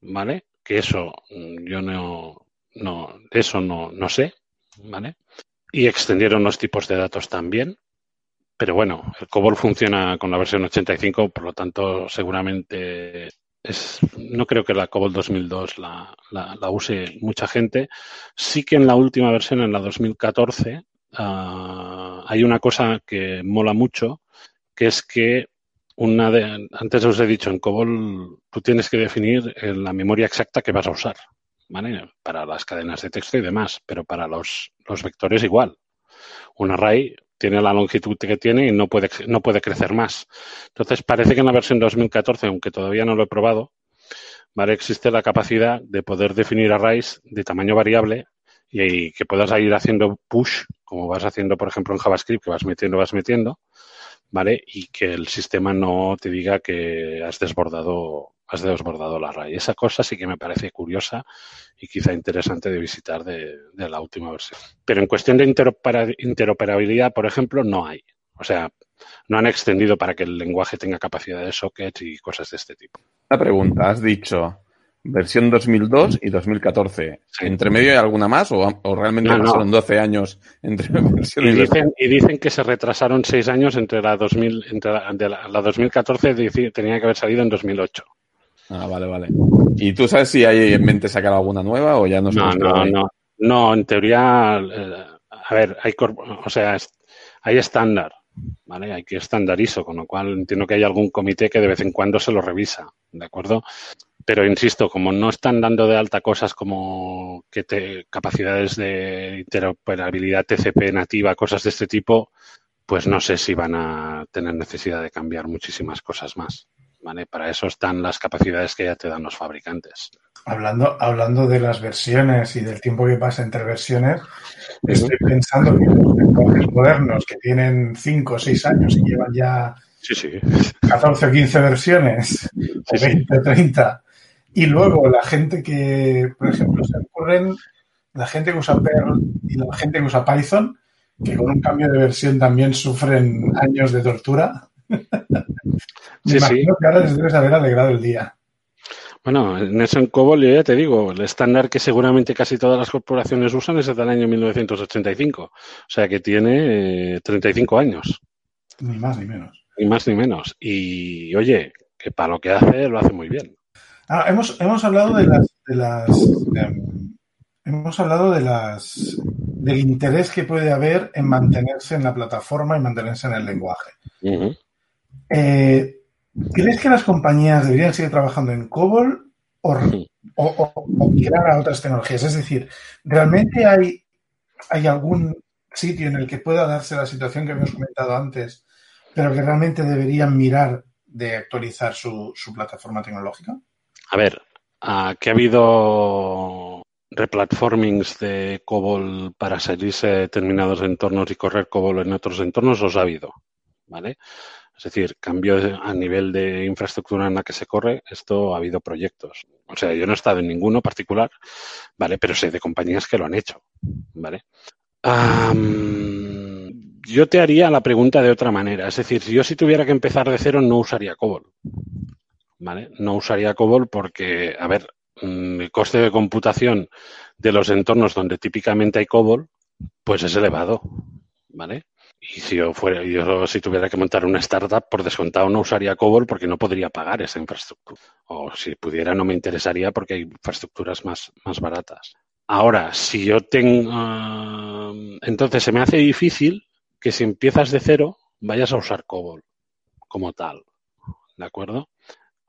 ¿vale? Que eso mm, yo no, no eso no, no sé, ¿vale? Y extendieron los tipos de datos también. Pero bueno, el COBOL funciona con la versión 85, por lo tanto, seguramente es, no creo que la COBOL 2002 la, la, la, use mucha gente. Sí que en la última versión, en la 2014, uh, hay una cosa que mola mucho, que es que una de, antes os he dicho, en COBOL tú tienes que definir la memoria exacta que vas a usar, ¿vale? Para las cadenas de texto y demás, pero para los, los vectores igual. Un array tiene la longitud que tiene y no puede, no puede crecer más. Entonces, parece que en la versión 2014, aunque todavía no lo he probado, ¿vale? existe la capacidad de poder definir arrays de tamaño variable y que puedas ir haciendo push, como vas haciendo, por ejemplo, en JavaScript, que vas metiendo, vas metiendo, ¿vale? Y que el sistema no te diga que has desbordado, has desbordado la array. Esa cosa sí que me parece curiosa y quizá interesante de visitar de, de la última versión. Pero en cuestión de interoperabilidad, por ejemplo, no hay. O sea, no han extendido para que el lenguaje tenga capacidad de sockets y cosas de este tipo. Una pregunta, has dicho versión 2002 y 2014. Sí. ¿Entre medio hay alguna más o, o realmente No, no. pasaron 12 años entre versión Y dicen, y dicen que se retrasaron seis años entre la 2000, entre la, de la, la 2014 dici- tenía que haber salido en 2008. Ah, vale, vale. ¿Y tú sabes si hay en mente sacar alguna nueva o ya no No, no, no. No, en teoría, eh, a ver, hay, o sea, hay estándar, ¿vale? Hay que estándar ISO, con lo cual entiendo que hay algún comité que de vez en cuando se lo revisa, ¿de acuerdo? Pero insisto, como no están dando de alta cosas como que te, capacidades de interoperabilidad TCP nativa, cosas de este tipo, pues no sé si van a tener necesidad de cambiar muchísimas cosas más. ¿Vale? Para eso están las capacidades que ya te dan los fabricantes. Hablando, hablando de las versiones y del tiempo que pasa entre versiones, estoy pensando que los lenguajes modernos que tienen 5 o 6 años y llevan ya Sí, sí. 14 o 15 versiones, o Sí, sí. 20 o 30, y luego la gente que, por ejemplo, se ocurren, la gente que usa Perl y la gente que usa Python, que con un cambio de versión también sufren años de tortura. Me Sí, imagino que ahora les debes haber alegrado el día. Bueno, en eso en COBOL yo ya te digo, el estándar que seguramente casi todas las corporaciones usan es el del año 1985. O sea que tiene eh, 35 años, Ni más ni menos. ni más ni menos. Y oye, que para lo que hace, lo hace muy bien. Ah, hemos, hemos hablado de las, de las em, hemos hablado de las del interés que puede haber en mantenerse en la plataforma y mantenerse en el lenguaje. Eh, ¿Crees que las compañías deberían seguir trabajando en COBOL o, o, migrar a otras tecnologías? Es decir, ¿realmente hay, hay algún sitio en el que pueda darse la situación que hemos comentado antes, pero que realmente deberían mirar de actualizar su, su plataforma tecnológica? A ver, que ha habido replatformings de COBOL para salirse de determinados entornos y correr COBOL en otros entornos, los ha habido, ¿vale? Es decir, cambio a nivel de infraestructura en la que se corre, esto ha habido proyectos. O sea, yo no he estado en ninguno particular, ¿vale? Pero sé de compañías que lo han hecho, ¿vale? yo te haría la pregunta de otra manera. Es decir, si yo si tuviera que empezar de cero, no usaría COBOL. ¿Vale? No usaría COBOL porque, a ver, mm, el coste de computación de los entornos donde típicamente hay COBOL, pues es elevado. ¿Vale? Y si yo fuera, yo si tuviera que montar una startup, por descontado no usaría COBOL porque no podría pagar esa infraestructura. O si pudiera no me interesaría porque hay infraestructuras más, más baratas. Ahora, si yo tengo... entonces se me hace difícil que si empiezas de cero vayas a usar COBOL como tal. ¿De acuerdo?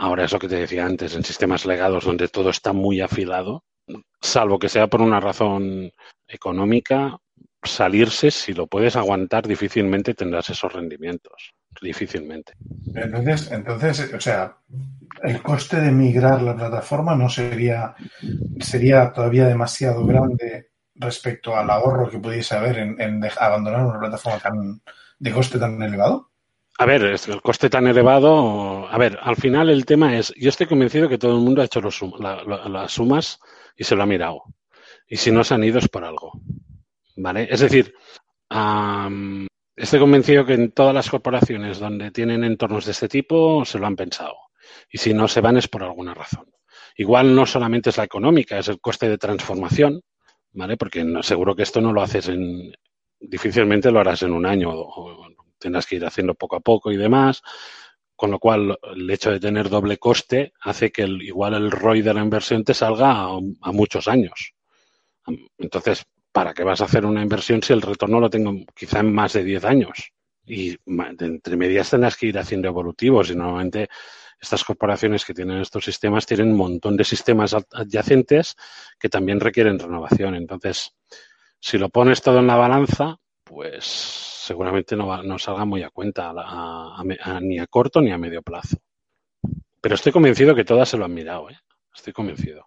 Ahora es lo que te decía antes, en sistemas legados donde todo está muy afilado, salvo que sea por una razón económica, salirse, si lo puedes aguantar, difícilmente tendrás esos rendimientos. Difícilmente. Entonces, entonces, o sea, el coste de migrar la plataforma no sería, sería todavía demasiado grande respecto al ahorro que pudiese haber en, abandonar una plataforma tan, de coste tan elevado? A ver, el coste tan elevado, a ver, al final el tema es, yo estoy convencido que todo el mundo ha hecho los las sumas y se lo ha mirado. Y si no se han ido es por algo. ¿Vale? Es decir, estoy convencido que en todas las corporaciones donde tienen entornos de este tipo se lo han pensado. Y si no se van es por alguna razón. Igual no solamente es la económica, es el coste de transformación, ¿vale? Porque seguro que esto no lo haces en, difícilmente lo harás en un año o, tendrás que ir haciendo poco a poco y demás. Con lo cual, el hecho de tener doble coste hace que igual el ROI de la inversión te salga a, a, muchos años. Entonces, ¿para qué vas a hacer una inversión si el retorno lo tengo quizá en más de 10 años? Y entre medias tendrás que ir haciendo evolutivos y normalmente estas corporaciones que tienen estos sistemas tienen un montón de sistemas adyacentes que también requieren renovación. Entonces, si lo pones todo en la balanza, pues seguramente no, no salga muy a cuenta ni a corto ni a medio plazo. Pero estoy convencido que todas se lo han mirado, ¿eh? Estoy convencido.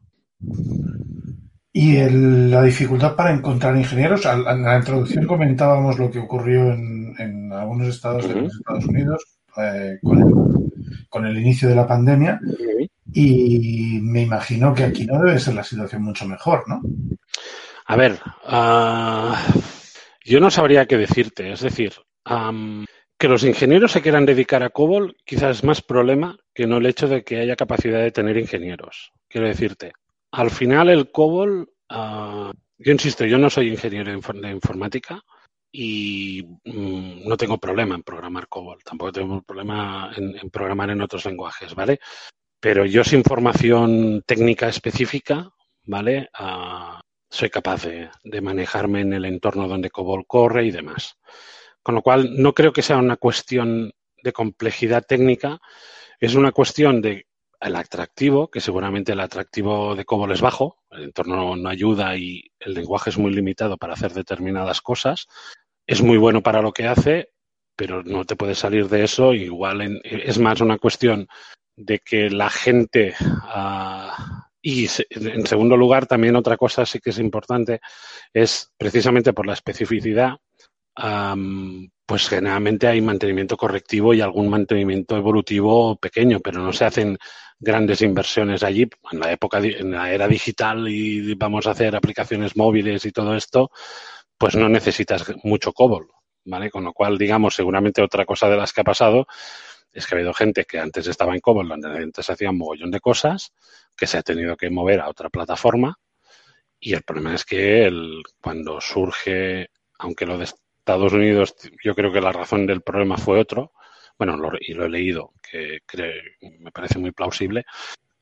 Y la dificultad para encontrar ingenieros, en la introducción comentábamos lo que ocurrió en, algunos estados de los Estados Unidos eh, con el con el inicio de la pandemia y me imagino que aquí no debe ser la situación mucho mejor, ¿no? A ver, uh, yo no sabría qué decirte. Es decir, que los ingenieros se quieran dedicar a COBOL quizás es más problema que no el hecho de que haya capacidad de tener ingenieros. Quiero decirte, al final el COBOL, uh, yo insisto, yo no soy ingeniero de informática, y mm, no tengo problema en programar COBOL, tampoco tengo problema en, programar en otros lenguajes, ¿vale? Pero yo sin formación técnica específica, ¿vale? Ah, soy capaz de, de, manejarme en el entorno donde COBOL corre y demás. Con lo cual, no creo que sea una cuestión de complejidad técnica, es una cuestión de el atractivo, que seguramente el atractivo de COBOL es bajo, el entorno no ayuda y el lenguaje es muy limitado para hacer determinadas cosas, es muy bueno para lo que hace, pero no te puedes salir de eso. Igual es más una cuestión de que la gente. Uh, y en segundo lugar, también otra cosa sí que es importante es precisamente por la especificidad. Um, pues generalmente hay mantenimiento correctivo y algún mantenimiento evolutivo pequeño, pero no se hacen grandes inversiones allí. En la época, en la era digital y vamos a hacer aplicaciones móviles y todo esto, pues no necesitas mucho COBOL, ¿vale? Con lo cual, digamos, seguramente otra cosa de las que ha pasado es que ha habido gente que antes estaba en COBOL, donde antes hacía un mogollón de cosas, que se ha tenido que mover a otra plataforma. Y el problema es que el, cuando surge, aunque lo de Estados Unidos, yo creo que la razón del problema fue otro, bueno, y lo he leído, que me parece muy plausible,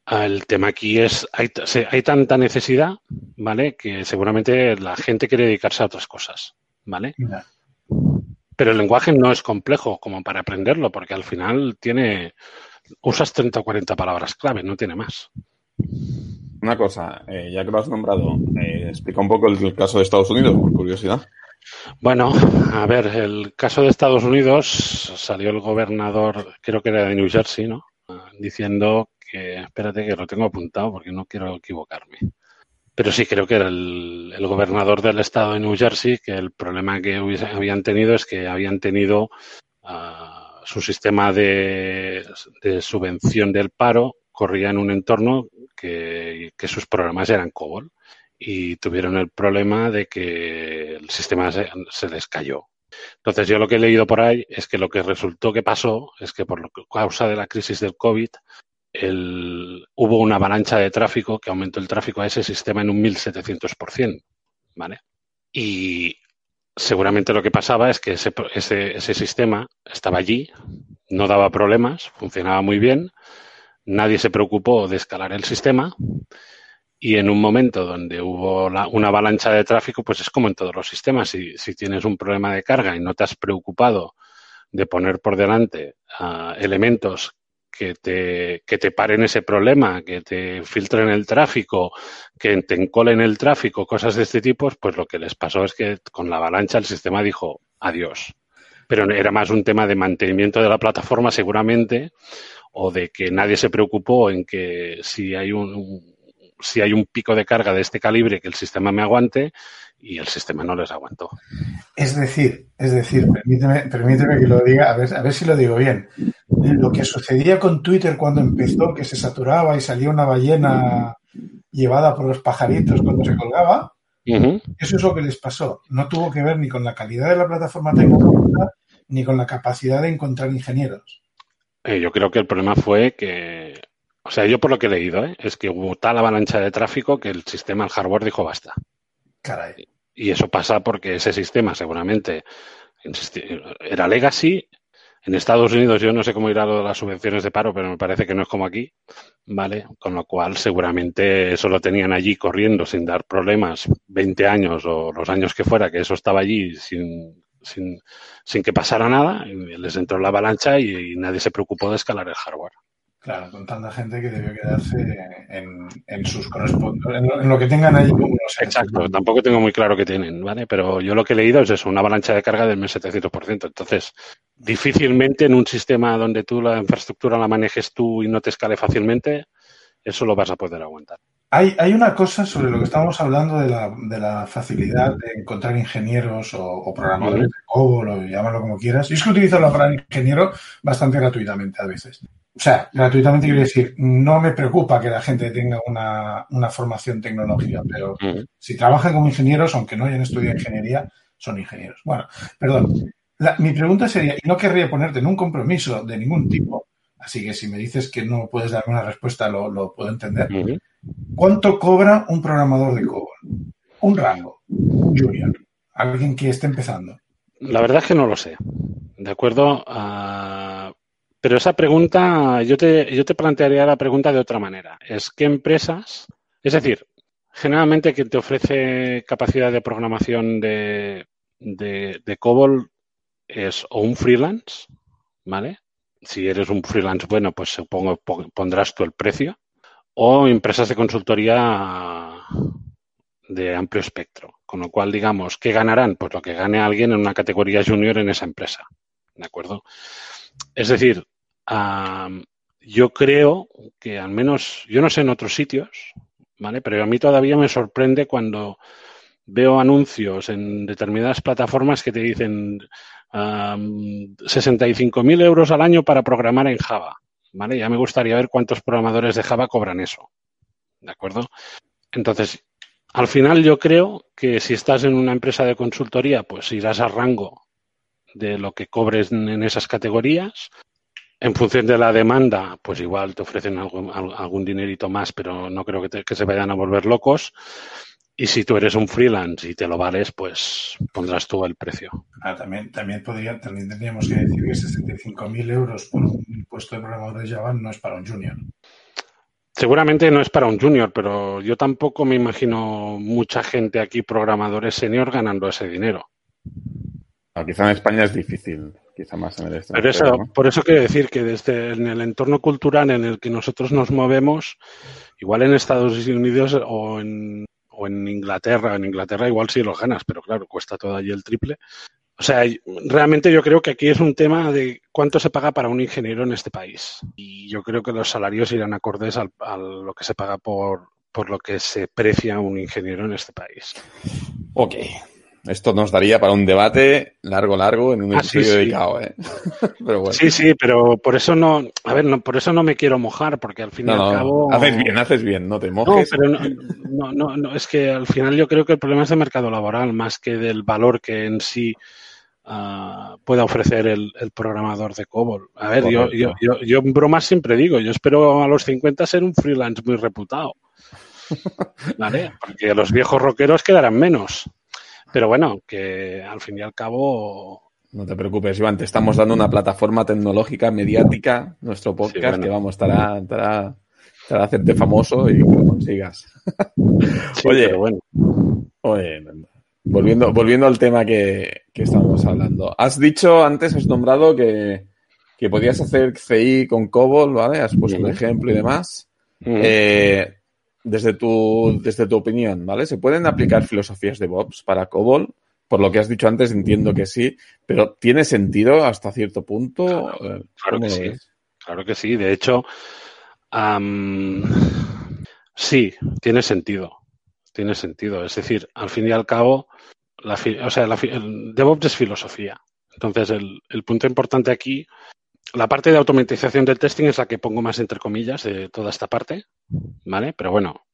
El tema aquí es, hay, hay tanta necesidad, ¿vale? Que seguramente la gente quiere dedicarse a otras cosas, ¿vale? Pero el lenguaje no es complejo como para aprenderlo, porque al final tiene, usas 30 o 40 palabras clave, no tiene más. Una cosa, eh, ya que lo has nombrado, eh, explica un poco el, caso de Estados Unidos, por curiosidad. Bueno, a ver, el caso de Estados Unidos salió el gobernador, creo que era de New Jersey, ¿no? Diciendo que, espérate que lo tengo apuntado porque no quiero equivocarme. Pero sí, creo que era el, gobernador del estado de New Jersey, que el problema que habían tenido es que habían tenido ah, su sistema de, subvención del paro corría en un entorno que, sus programas eran COBOL y tuvieron el problema de que el sistema se, se. Entonces, yo lo que he leído por ahí es que lo que resultó que pasó es que por causa de la crisis del COVID, hubo una avalancha de tráfico que aumentó el tráfico a ese sistema en un 1700%, ¿vale? Y seguramente lo que pasaba es que ese, ese, ese sistema estaba allí, no daba problemas, funcionaba muy bien, nadie se preocupó de escalar el sistema y en un momento donde hubo una avalancha de tráfico, pues es como en todos los sistemas. Si, si, tienes un problema de carga y no te has preocupado de poner por delante uh, elementos que te, que te paren ese problema, que te filtren el tráfico, que te encolen el tráfico, cosas de este tipo, pues lo que les pasó es que con la avalancha el sistema dijo adiós. Pero era más un tema de mantenimiento de la plataforma seguramente o de que nadie se preocupó en que si hay un, si hay un pico de carga de este calibre que el sistema me aguante y el sistema no les aguantó. Es decir, es decir, permíteme, permíteme que lo diga, a ver, a ver si lo digo bien. Lo que sucedía con Twitter cuando empezó, que se saturaba y salía una ballena llevada por los pajaritos cuando se colgaba, eso es lo que les pasó. No tuvo que ver ni con la calidad de la plataforma tecnológica ni con la capacidad de encontrar ingenieros. Eh, yo creo que el problema fue que, o sea, yo por lo que he leído, ¿eh? es que hubo tal avalancha de tráfico que el sistema, el hardware dijo basta. Caray. Y eso pasa porque ese sistema seguramente era legacy. En Estados Unidos yo no sé cómo irá lo de las subvenciones de paro, pero me parece que no es como aquí, ¿vale? Con lo cual seguramente eso lo tenían allí corriendo sin dar problemas 20 años o los años que fuera, que eso estaba allí sin, sin, sin que pasara nada, les entró la avalancha y nadie se preocupó de escalar el hardware. Claro, con tanta gente que debió quedarse en, en sus correspondientes, en, lo que tengan allí como Exacto, tampoco tengo muy claro qué tienen, ¿vale? Pero yo lo que he leído es eso, una avalancha de carga del 1700%. Entonces, difícilmente en un sistema donde tú la infraestructura la manejes tú y no te escale fácilmente, eso lo vas a poder aguantar. Hay, hay una cosa sobre lo que estamos hablando de la, de la facilidad de encontrar ingenieros o, programadores de COBOL o llámalo como quieras. Y es que utilizo la palabra ingeniero bastante gratuitamente a veces. O sea, gratuitamente quiero decir, no me preocupa que la gente tenga una, una formación tecnológica, pero si trabajan como ingenieros, aunque no hayan estudiado ingeniería, son ingenieros. Bueno, perdón. mi pregunta sería, y no querría ponerte en un compromiso de ningún tipo, así que si me dices que no puedes darme una respuesta, lo, lo puedo entender. ¿Cuánto cobra un programador de COBOL? Un rango, un junior, alguien que esté empezando. La verdad es que no lo sé. ¿De acuerdo? Uh, pero esa pregunta, yo te, yo te plantearía la pregunta de otra manera. Es qué empresas, es decir, generalmente quien te ofrece capacidad de programación de, de, COBOL es o un freelance, ¿vale? Si eres un freelance bueno, pues supongo pondrás tú el precio, o empresas de consultoría de amplio espectro. Con lo cual, digamos, ¿qué ganarán? Pues lo que gane alguien en una categoría junior en esa empresa. ¿De acuerdo? Es decir, yo creo que al menos, yo no sé en otros sitios, ¿vale? Pero a mí todavía me sorprende cuando veo anuncios en determinadas plataformas que te dicen 65.000 euros al año para programar en Java, ¿vale? Ya me gustaría ver cuántos programadores de Java cobran eso, ¿de acuerdo? Entonces, al final yo creo que si estás en una empresa de consultoría, pues irás a rango de lo que cobres en esas categorías en función de la demanda, pues igual te ofrecen algún, dinerito más, pero no creo que, se vayan a volver locos. Y si tú eres un freelance y te lo vales, pues pondrás tú el precio. Ah, también, también, podría, también tendríamos que decir que 65.000 euros por un puesto de programador de Java no es para un junior. Seguramente no es para un junior, pero yo tampoco me imagino mucha gente aquí, programadores senior, ganando ese dinero. Ah, quizá en España es difícil, quizá más en el extranjero. Pero eso, por eso quiero decir que desde en el entorno cultural en el que nosotros nos movemos, igual en Estados Unidos o en, o en Inglaterra, en Inglaterra igual sí lo ganas, pero claro, cuesta todo allí el triple. O sea, realmente yo creo que aquí es un tema de cuánto se paga para un ingeniero en este país. Y yo creo que los salarios irán acordes a lo que se paga por, por lo que se precia un ingeniero en este país. Ok. Esto nos daría para un debate largo, largo, en un Ah, estudio sí, sí. dedicado, ¿eh? Pero bueno. Sí, sí, pero por eso no, a ver, no, por eso no me quiero mojar, porque al fin No, y al no, cabo. haces bien, haces bien, no te No, mojes. pero no, no, no, no, es que al final yo creo que el problema es de mercado laboral más que del valor que en sí ah, pueda ofrecer el, el programador de COBOL. A ver, yo, yo, yo, yo en bromas siempre digo, yo espero a los 50 ser un freelance muy reputado. ¿Vale? Porque los viejos rockeros quedarán menos. Pero bueno, que al fin y al cabo No te preocupes, Iván, te estamos dando una plataforma tecnológica, mediática, nuestro podcast, bueno. que vamos, estará, estará, estará hacerte famoso y que lo consigas. Sí, Oye. bueno. Oye, volviendo, volviendo al tema que, que estábamos hablando. Has dicho antes, has nombrado que, que podías hacer CI con COBOL, ¿vale? Has puesto un ejemplo y demás. Mm. Eh, desde, tu, desde tu opinión, ¿vale? ¿Se pueden aplicar filosofías de DevOps para COBOL? Por lo que has dicho antes, entiendo que sí, pero ¿tiene sentido hasta cierto punto? Claro, Eh, claro ¿cómo que sí. ves? Claro que sí. De hecho, sí, tiene sentido. Tiene sentido. Es decir, al fin y al cabo, la o sea, la el DevOps es filosofía. Entonces, el, el punto importante aquí, la parte de automatización del testing es la que pongo más entre comillas de toda esta parte, ¿vale? Pero bueno,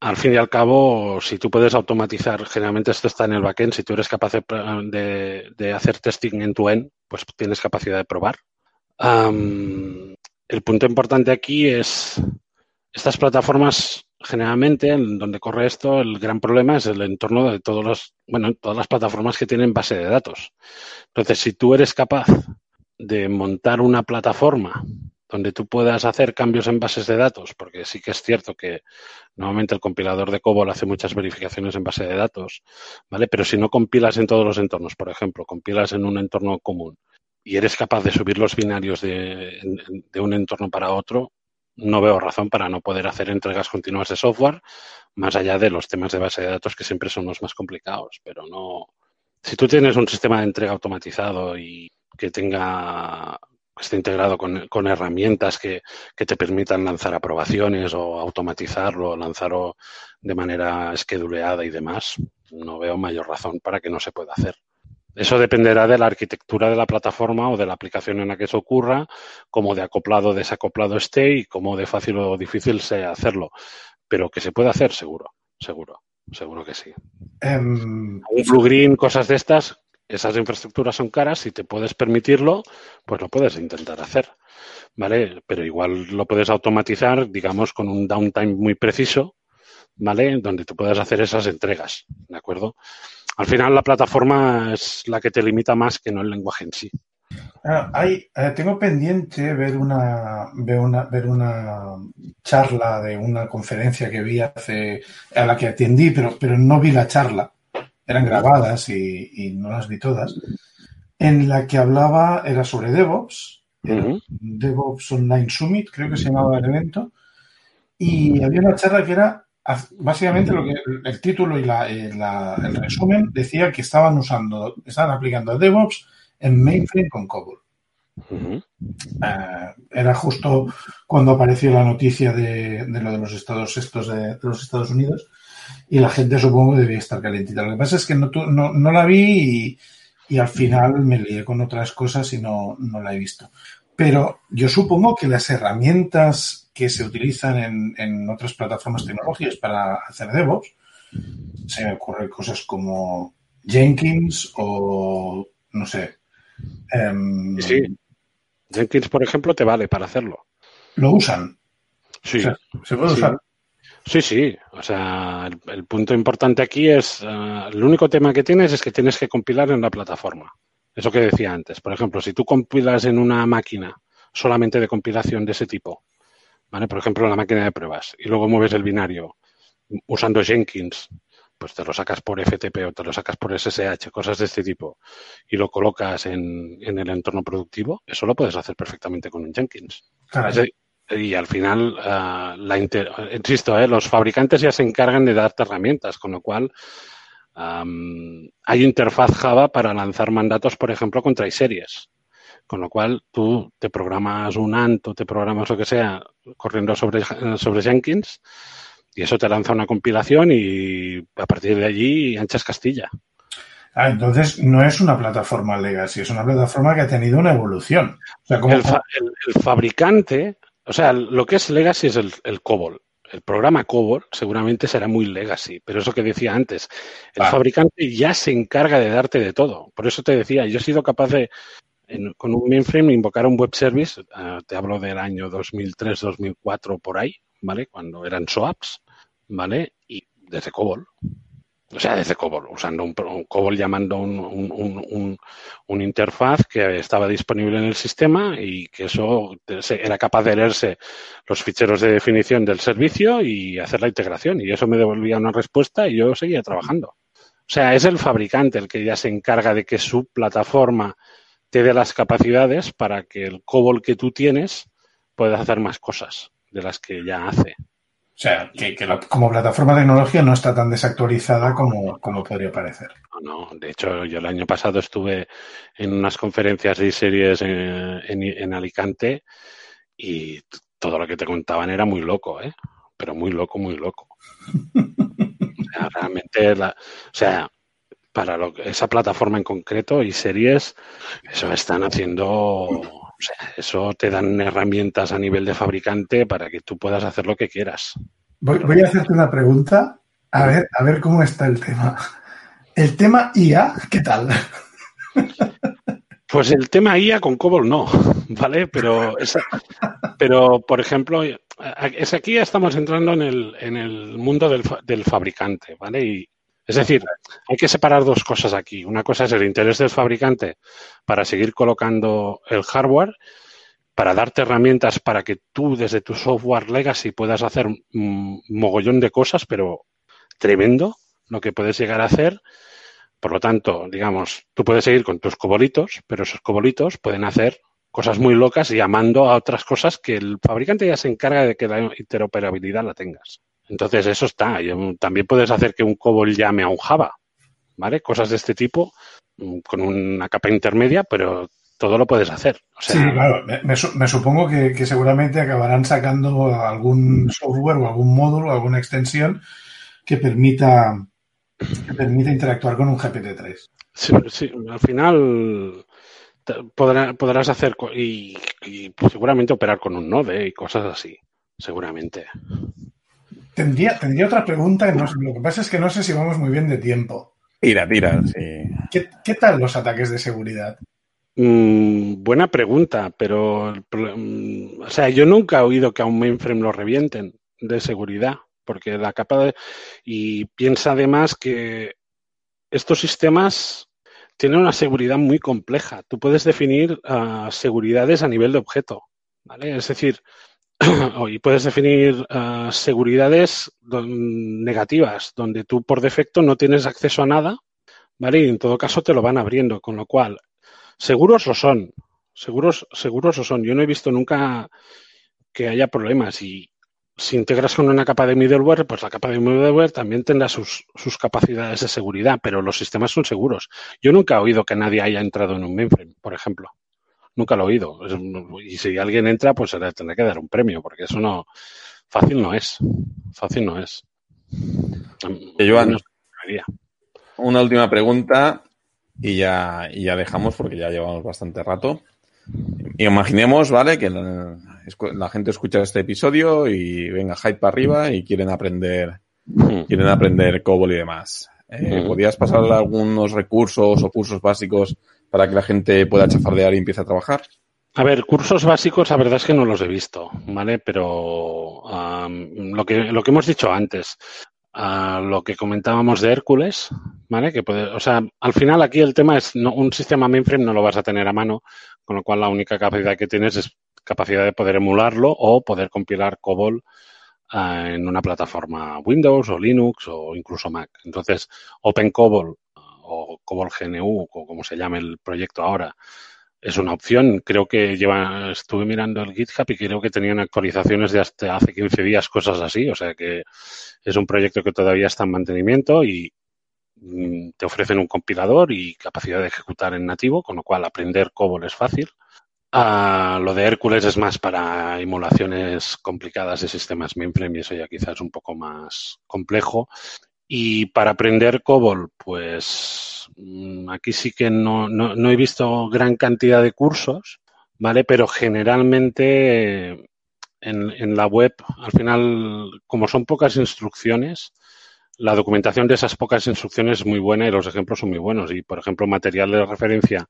al fin y al cabo, si tú puedes automatizar, generalmente esto está en el backend, si tú eres capaz de, hacer testing en tu end, pues tienes capacidad de probar. El punto importante aquí es estas plataformas generalmente en donde corre esto el gran problema es el entorno de todos los bueno todas las plataformas que tienen base de datos entonces si tú eres capaz de montar una plataforma donde tú puedas hacer cambios en bases de datos porque sí que es cierto que normalmente el compilador de COBOL hace muchas verificaciones en base de datos vale pero si no compilas en todos los entornos por ejemplo compilas en un entorno común y eres capaz de subir los binarios de, de un entorno para otro, no veo razón para no poder hacer entregas continuas de software, más allá de los temas de base de datos que siempre son los más complicados. Pero no. Si tú tienes un sistema de entrega automatizado y que tenga que esté integrado con, con herramientas que, que, te permitan lanzar aprobaciones o automatizarlo, lanzarlo de manera esqueduleada y demás, no veo mayor razón para que no se pueda hacer. Eso dependerá de la arquitectura de la plataforma o de la aplicación en la que eso ocurra, cómo de acoplado o desacoplado esté y cómo de fácil o difícil sea hacerlo. Pero que se puede hacer, seguro, seguro, seguro que sí. Um, Un blue green, cosas de estas, esas infraestructuras son caras, si te puedes permitirlo, pues lo puedes intentar hacer. ¿Vale? Pero igual lo puedes automatizar, digamos, con un downtime muy preciso, ¿vale? Donde tú puedas hacer esas entregas, ¿de acuerdo? Al final la plataforma es la que te limita más que no el lenguaje en sí. Ah, eh, tengo pendiente ver una, ver una ver una charla de una conferencia que vi hace a la que atendí, pero, pero no vi la charla. Eran grabadas y, y no las vi todas. En la que hablaba era sobre DevOps, Uh -huh. DevOps Online Summit, creo que se llamaba el evento, y había una charla que era básicamente lo que el título y la, la, el resumen decía que estaban usando, estaban aplicando DevOps en mainframe con COBOL. Uh -huh. uh, era justo cuando apareció la noticia de, de, lo de los estados estos de, de, los Estados Unidos y la gente supongo debía estar calentita. Lo que pasa es que no, no, no la vi y, y, al final me lié con otras cosas y no, no la he visto. Pero yo supongo que las herramientas que se utilizan en, en otras plataformas tecnológicas para hacer DevOps, se me ocurren cosas como Jenkins o, no sé. Um, sí. Jenkins, por ejemplo, te vale para hacerlo. ¿Lo usan? Sí. O sea, ¿Se puede sí. usar? Sí, sí. O sea, el, el punto importante aquí es, uh, el único tema que tienes es que tienes que compilar en la plataforma. Eso que decía antes. Por ejemplo, si tú compilas en una máquina solamente de compilación de ese tipo, ¿vale? Por ejemplo, la máquina de pruebas, y luego mueves el binario usando Jenkins, pues te lo sacas por FTP o te lo sacas por SSH, cosas de este tipo, y lo colocas en, el entorno productivo, eso lo puedes hacer perfectamente con un Jenkins. Y al final, ah, la insisto, ¿eh? los fabricantes ya se encargan de darte herramientas, con lo cual hay interfaz Java para lanzar mandatos, por ejemplo, contra series. Con lo cual tú te programas un ANT o te programas lo que sea corriendo sobre, sobre Jenkins y eso te lanza una compilación y a partir de allí anchas Castilla. Ah, entonces no es una plataforma legacy, es una plataforma que ha tenido una evolución. el, fabricante, o sea, lo que es legacy es el, el COBOL el programa COBOL seguramente será muy legacy, pero eso que decía antes, el fabricante ya se encarga de darte de todo. Por eso te decía, yo he sido capaz de, con un mainframe, invocar un web service, eh, te hablo del año 2003, 2004, por ahí, ¿vale? Cuando eran SOAPs, ¿vale? Y desde COBOL o sea, desde COBOL, usando un, COBOL llamando un, un, interfaz que estaba disponible en el sistema y que eso era capaz de leerse los ficheros de definición del servicio y hacer la integración. Y eso me devolvía una respuesta y yo seguía trabajando. O sea, es el fabricante el que ya se encarga de que su plataforma te dé las capacidades para que el COBOL que tú tienes pueda hacer más cosas de las que ya hace. O sea, que, como plataforma tecnología no está tan desactualizada como, podría parecer. No, no, de hecho yo el año pasado estuve en unas conferencias y series en, Alicante y todo lo que te contaban era muy loco, ¿eh? Pero muy loco, muy loco. o sea, realmente, la, o sea, para lo, esa plataforma en concreto y series, eso están haciendo o sea, eso te dan herramientas a nivel de fabricante para que tú puedas hacer lo que quieras. Voy, a hacerte una pregunta, a ver, a ver cómo está el tema. El tema IA, ¿qué tal? Pues el tema IA con COBOL no, ¿vale? Pero, pero por ejemplo, es aquí ya estamos entrando en el, en el mundo del, del fabricante, ¿vale? Y, es decir, hay que separar dos cosas aquí. Una cosa es el interés del fabricante para seguir colocando el hardware, para darte herramientas para que tú desde tu software legacy puedas hacer un mogollón de cosas, pero tremendo lo que puedes llegar a hacer. Por lo tanto, digamos, tú puedes seguir con tus cobolitos, pero esos cobolitos pueden hacer cosas muy locas llamando a otras cosas que el fabricante ya se encarga de que la interoperabilidad la tengas. Entonces, eso está. También puedes hacer que un COBOL llame a un Java, ¿vale? Cosas de este tipo mm, con una capa intermedia, pero todo lo puedes hacer. sí, claro. Me, supongo que, seguramente acabarán sacando algún software o algún módulo, alguna extensión que permita, que permita interactuar con un GPT-3. Sí, sí, al final podrás hacer y, seguramente operar con un Node y cosas así, seguramente. Tendría, tendría otra pregunta. lo que pasa es que no sé si vamos muy bien de tiempo. Tira, tira, sí. ¿Qué, tal los ataques de seguridad? Mm, buena pregunta, pero mm, o sea, yo nunca he oído que a un mainframe lo revienten de seguridad, porque la capa de, y piensa además que estos sistemas tienen una seguridad muy compleja. Tú puedes definir ah, seguridades a nivel de objeto, ¿vale? Es decir, y puedes definir uh, seguridades negativas, donde tú por defecto no tienes acceso a nada, ¿vale? Y en todo caso te lo van abriendo, con lo cual, seguros lo son, seguros, seguros lo son. Yo no he visto nunca que haya problemas y si integras con una capa de middleware, pues la capa de middleware también tendrá sus, sus capacidades de seguridad, pero los sistemas son seguros. Yo nunca he oído que nadie haya entrado en un mainframe, por ejemplo nunca lo he oído. Y si alguien entra, pues se le tendrá que dar un premio, porque eso no, fácil no es. Fácil no es. Joan, una última pregunta y ya, y ya dejamos porque ya llevamos bastante rato. Imaginemos, ¿vale? Que la, gente escucha este episodio y venga hype para arriba y quieren aprender, hmm. quieren aprender COBOL y demás. Eh, hmm. ¿Podrías pasarle algunos recursos o cursos básicos para que la gente pueda chafardear y empiece a trabajar? A ver, cursos básicos, la verdad es que no los he visto, ¿vale? Pero lo, que, lo que hemos dicho antes, lo que comentábamos de Hércules, ¿vale? Que puede, o sea, al final aquí el tema es, no, un sistema mainframe no lo vas a tener a mano, con lo cual la única capacidad que tienes es capacidad de poder emularlo o poder compilar COBOL ah, en una plataforma Windows o Linux o incluso Mac. Entonces, OpenCOBOL o COBOL GNU, o como se llame el proyecto ahora, es una opción. Creo que lleva, estuve mirando el GitHub y creo que tenían actualizaciones de hasta hace 15 días, cosas así. O sea que es un proyecto que todavía está en mantenimiento y mm, te ofrecen un compilador y capacidad de ejecutar en nativo, con lo cual aprender COBOL es fácil. Ah, lo de Hércules es más para emulaciones complicadas de sistemas mainframe y eso ya quizás es un poco más complejo. Y para aprender COBOL, pues mm, aquí sí que no, no, he visto gran cantidad de cursos, ¿vale? Pero generalmente en, la web, al final, como son pocas instrucciones, la documentación de esas pocas instrucciones es muy buena y los ejemplos son muy buenos. Y, por ejemplo, material de referencia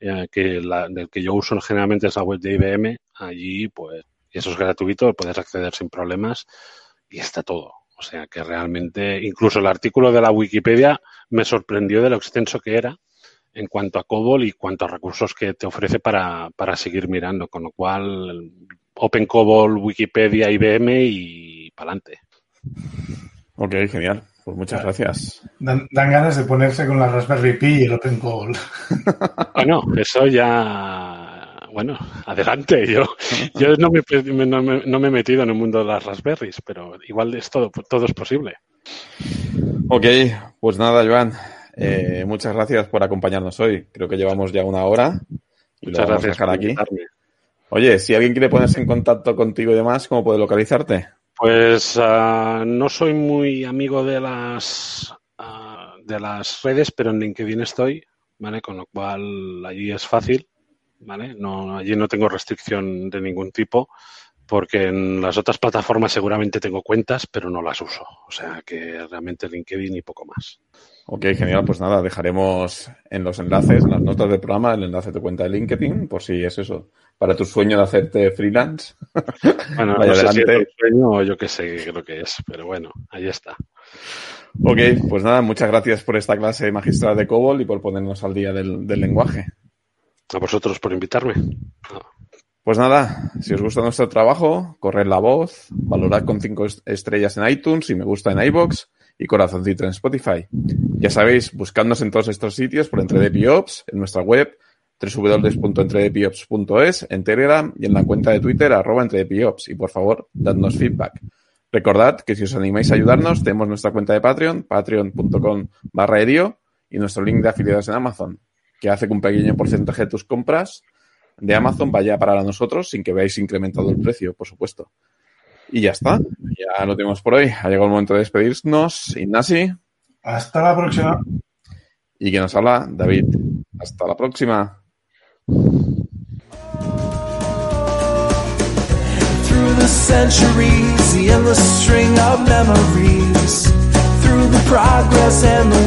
eh, que la, del que yo uso generalmente es la web de IBM, allí, pues, eso es gratuito, puedes acceder sin problemas y está todo. O sea que realmente, incluso el artículo de la Wikipedia me sorprendió de lo extenso que era en cuanto a COBOL y cuanto a recursos que te ofrece para, para seguir mirando. Con lo cual, Open COBOL, Wikipedia, IBM y para adelante. Ok, genial. Pues muchas gracias. Dan, ganas de ponerse con la Raspberry Pi y el Open COBOL. bueno, eso ya bueno, adelante. Yo, yo no, me, no, me, he metido en el mundo de las Raspberries, pero igual es todo, todo es posible. Ok, pues nada, Joan. Eh, muchas gracias por acompañarnos hoy. Creo que llevamos ya una hora. Y muchas gracias por aquí. Oye, si alguien quiere ponerse en contacto contigo y demás, ¿cómo puede localizarte? Pues uh, no soy muy amigo de las uh, de las redes, pero en LinkedIn estoy, ¿vale? Con lo cual allí es fácil. ¿Vale? No, allí no tengo restricción de ningún tipo porque en las otras plataformas seguramente tengo cuentas, pero no las uso. O sea que realmente LinkedIn y poco más. Ok, genial. Pues nada, dejaremos en los enlaces, en las notas del programa, el enlace de tu cuenta de LinkedIn, por si es eso, para tu sueño de hacerte freelance. Bueno, Vaya no sé sueño o yo qué sé lo que es, pero bueno, ahí está. Ok, pues nada, muchas gracias por esta clase magistral de COBOL y por ponernos al día del lenguaje. A vosotros por invitarme. Pues nada, si os gusta nuestro trabajo, corred la voz, valorad con cinco estrellas en iTunes y me gusta en iBox y corazoncito en Spotify. Ya sabéis, buscadnos en todos estos sitios por EntredePiops, en nuestra web www.entredepiops.es, en Telegram y en la cuenta de Twitter arroba entredepiops. Y por favor, dadnos feedback. Recordad que si os animáis a ayudarnos, tenemos nuestra cuenta de Patreon, patreon.com barra y nuestro link de afiliados en Amazon que hace que un pequeño porcentaje de tus compras de Amazon vaya para nosotros sin que veáis incrementado el precio, por supuesto. Y ya está, ya lo tenemos por hoy. Ha llegado el momento de despedirnos. Ignasi. Hasta la próxima. Y que nos habla David. Hasta la próxima. Through the centuries, the endless string of memories, through the progress and the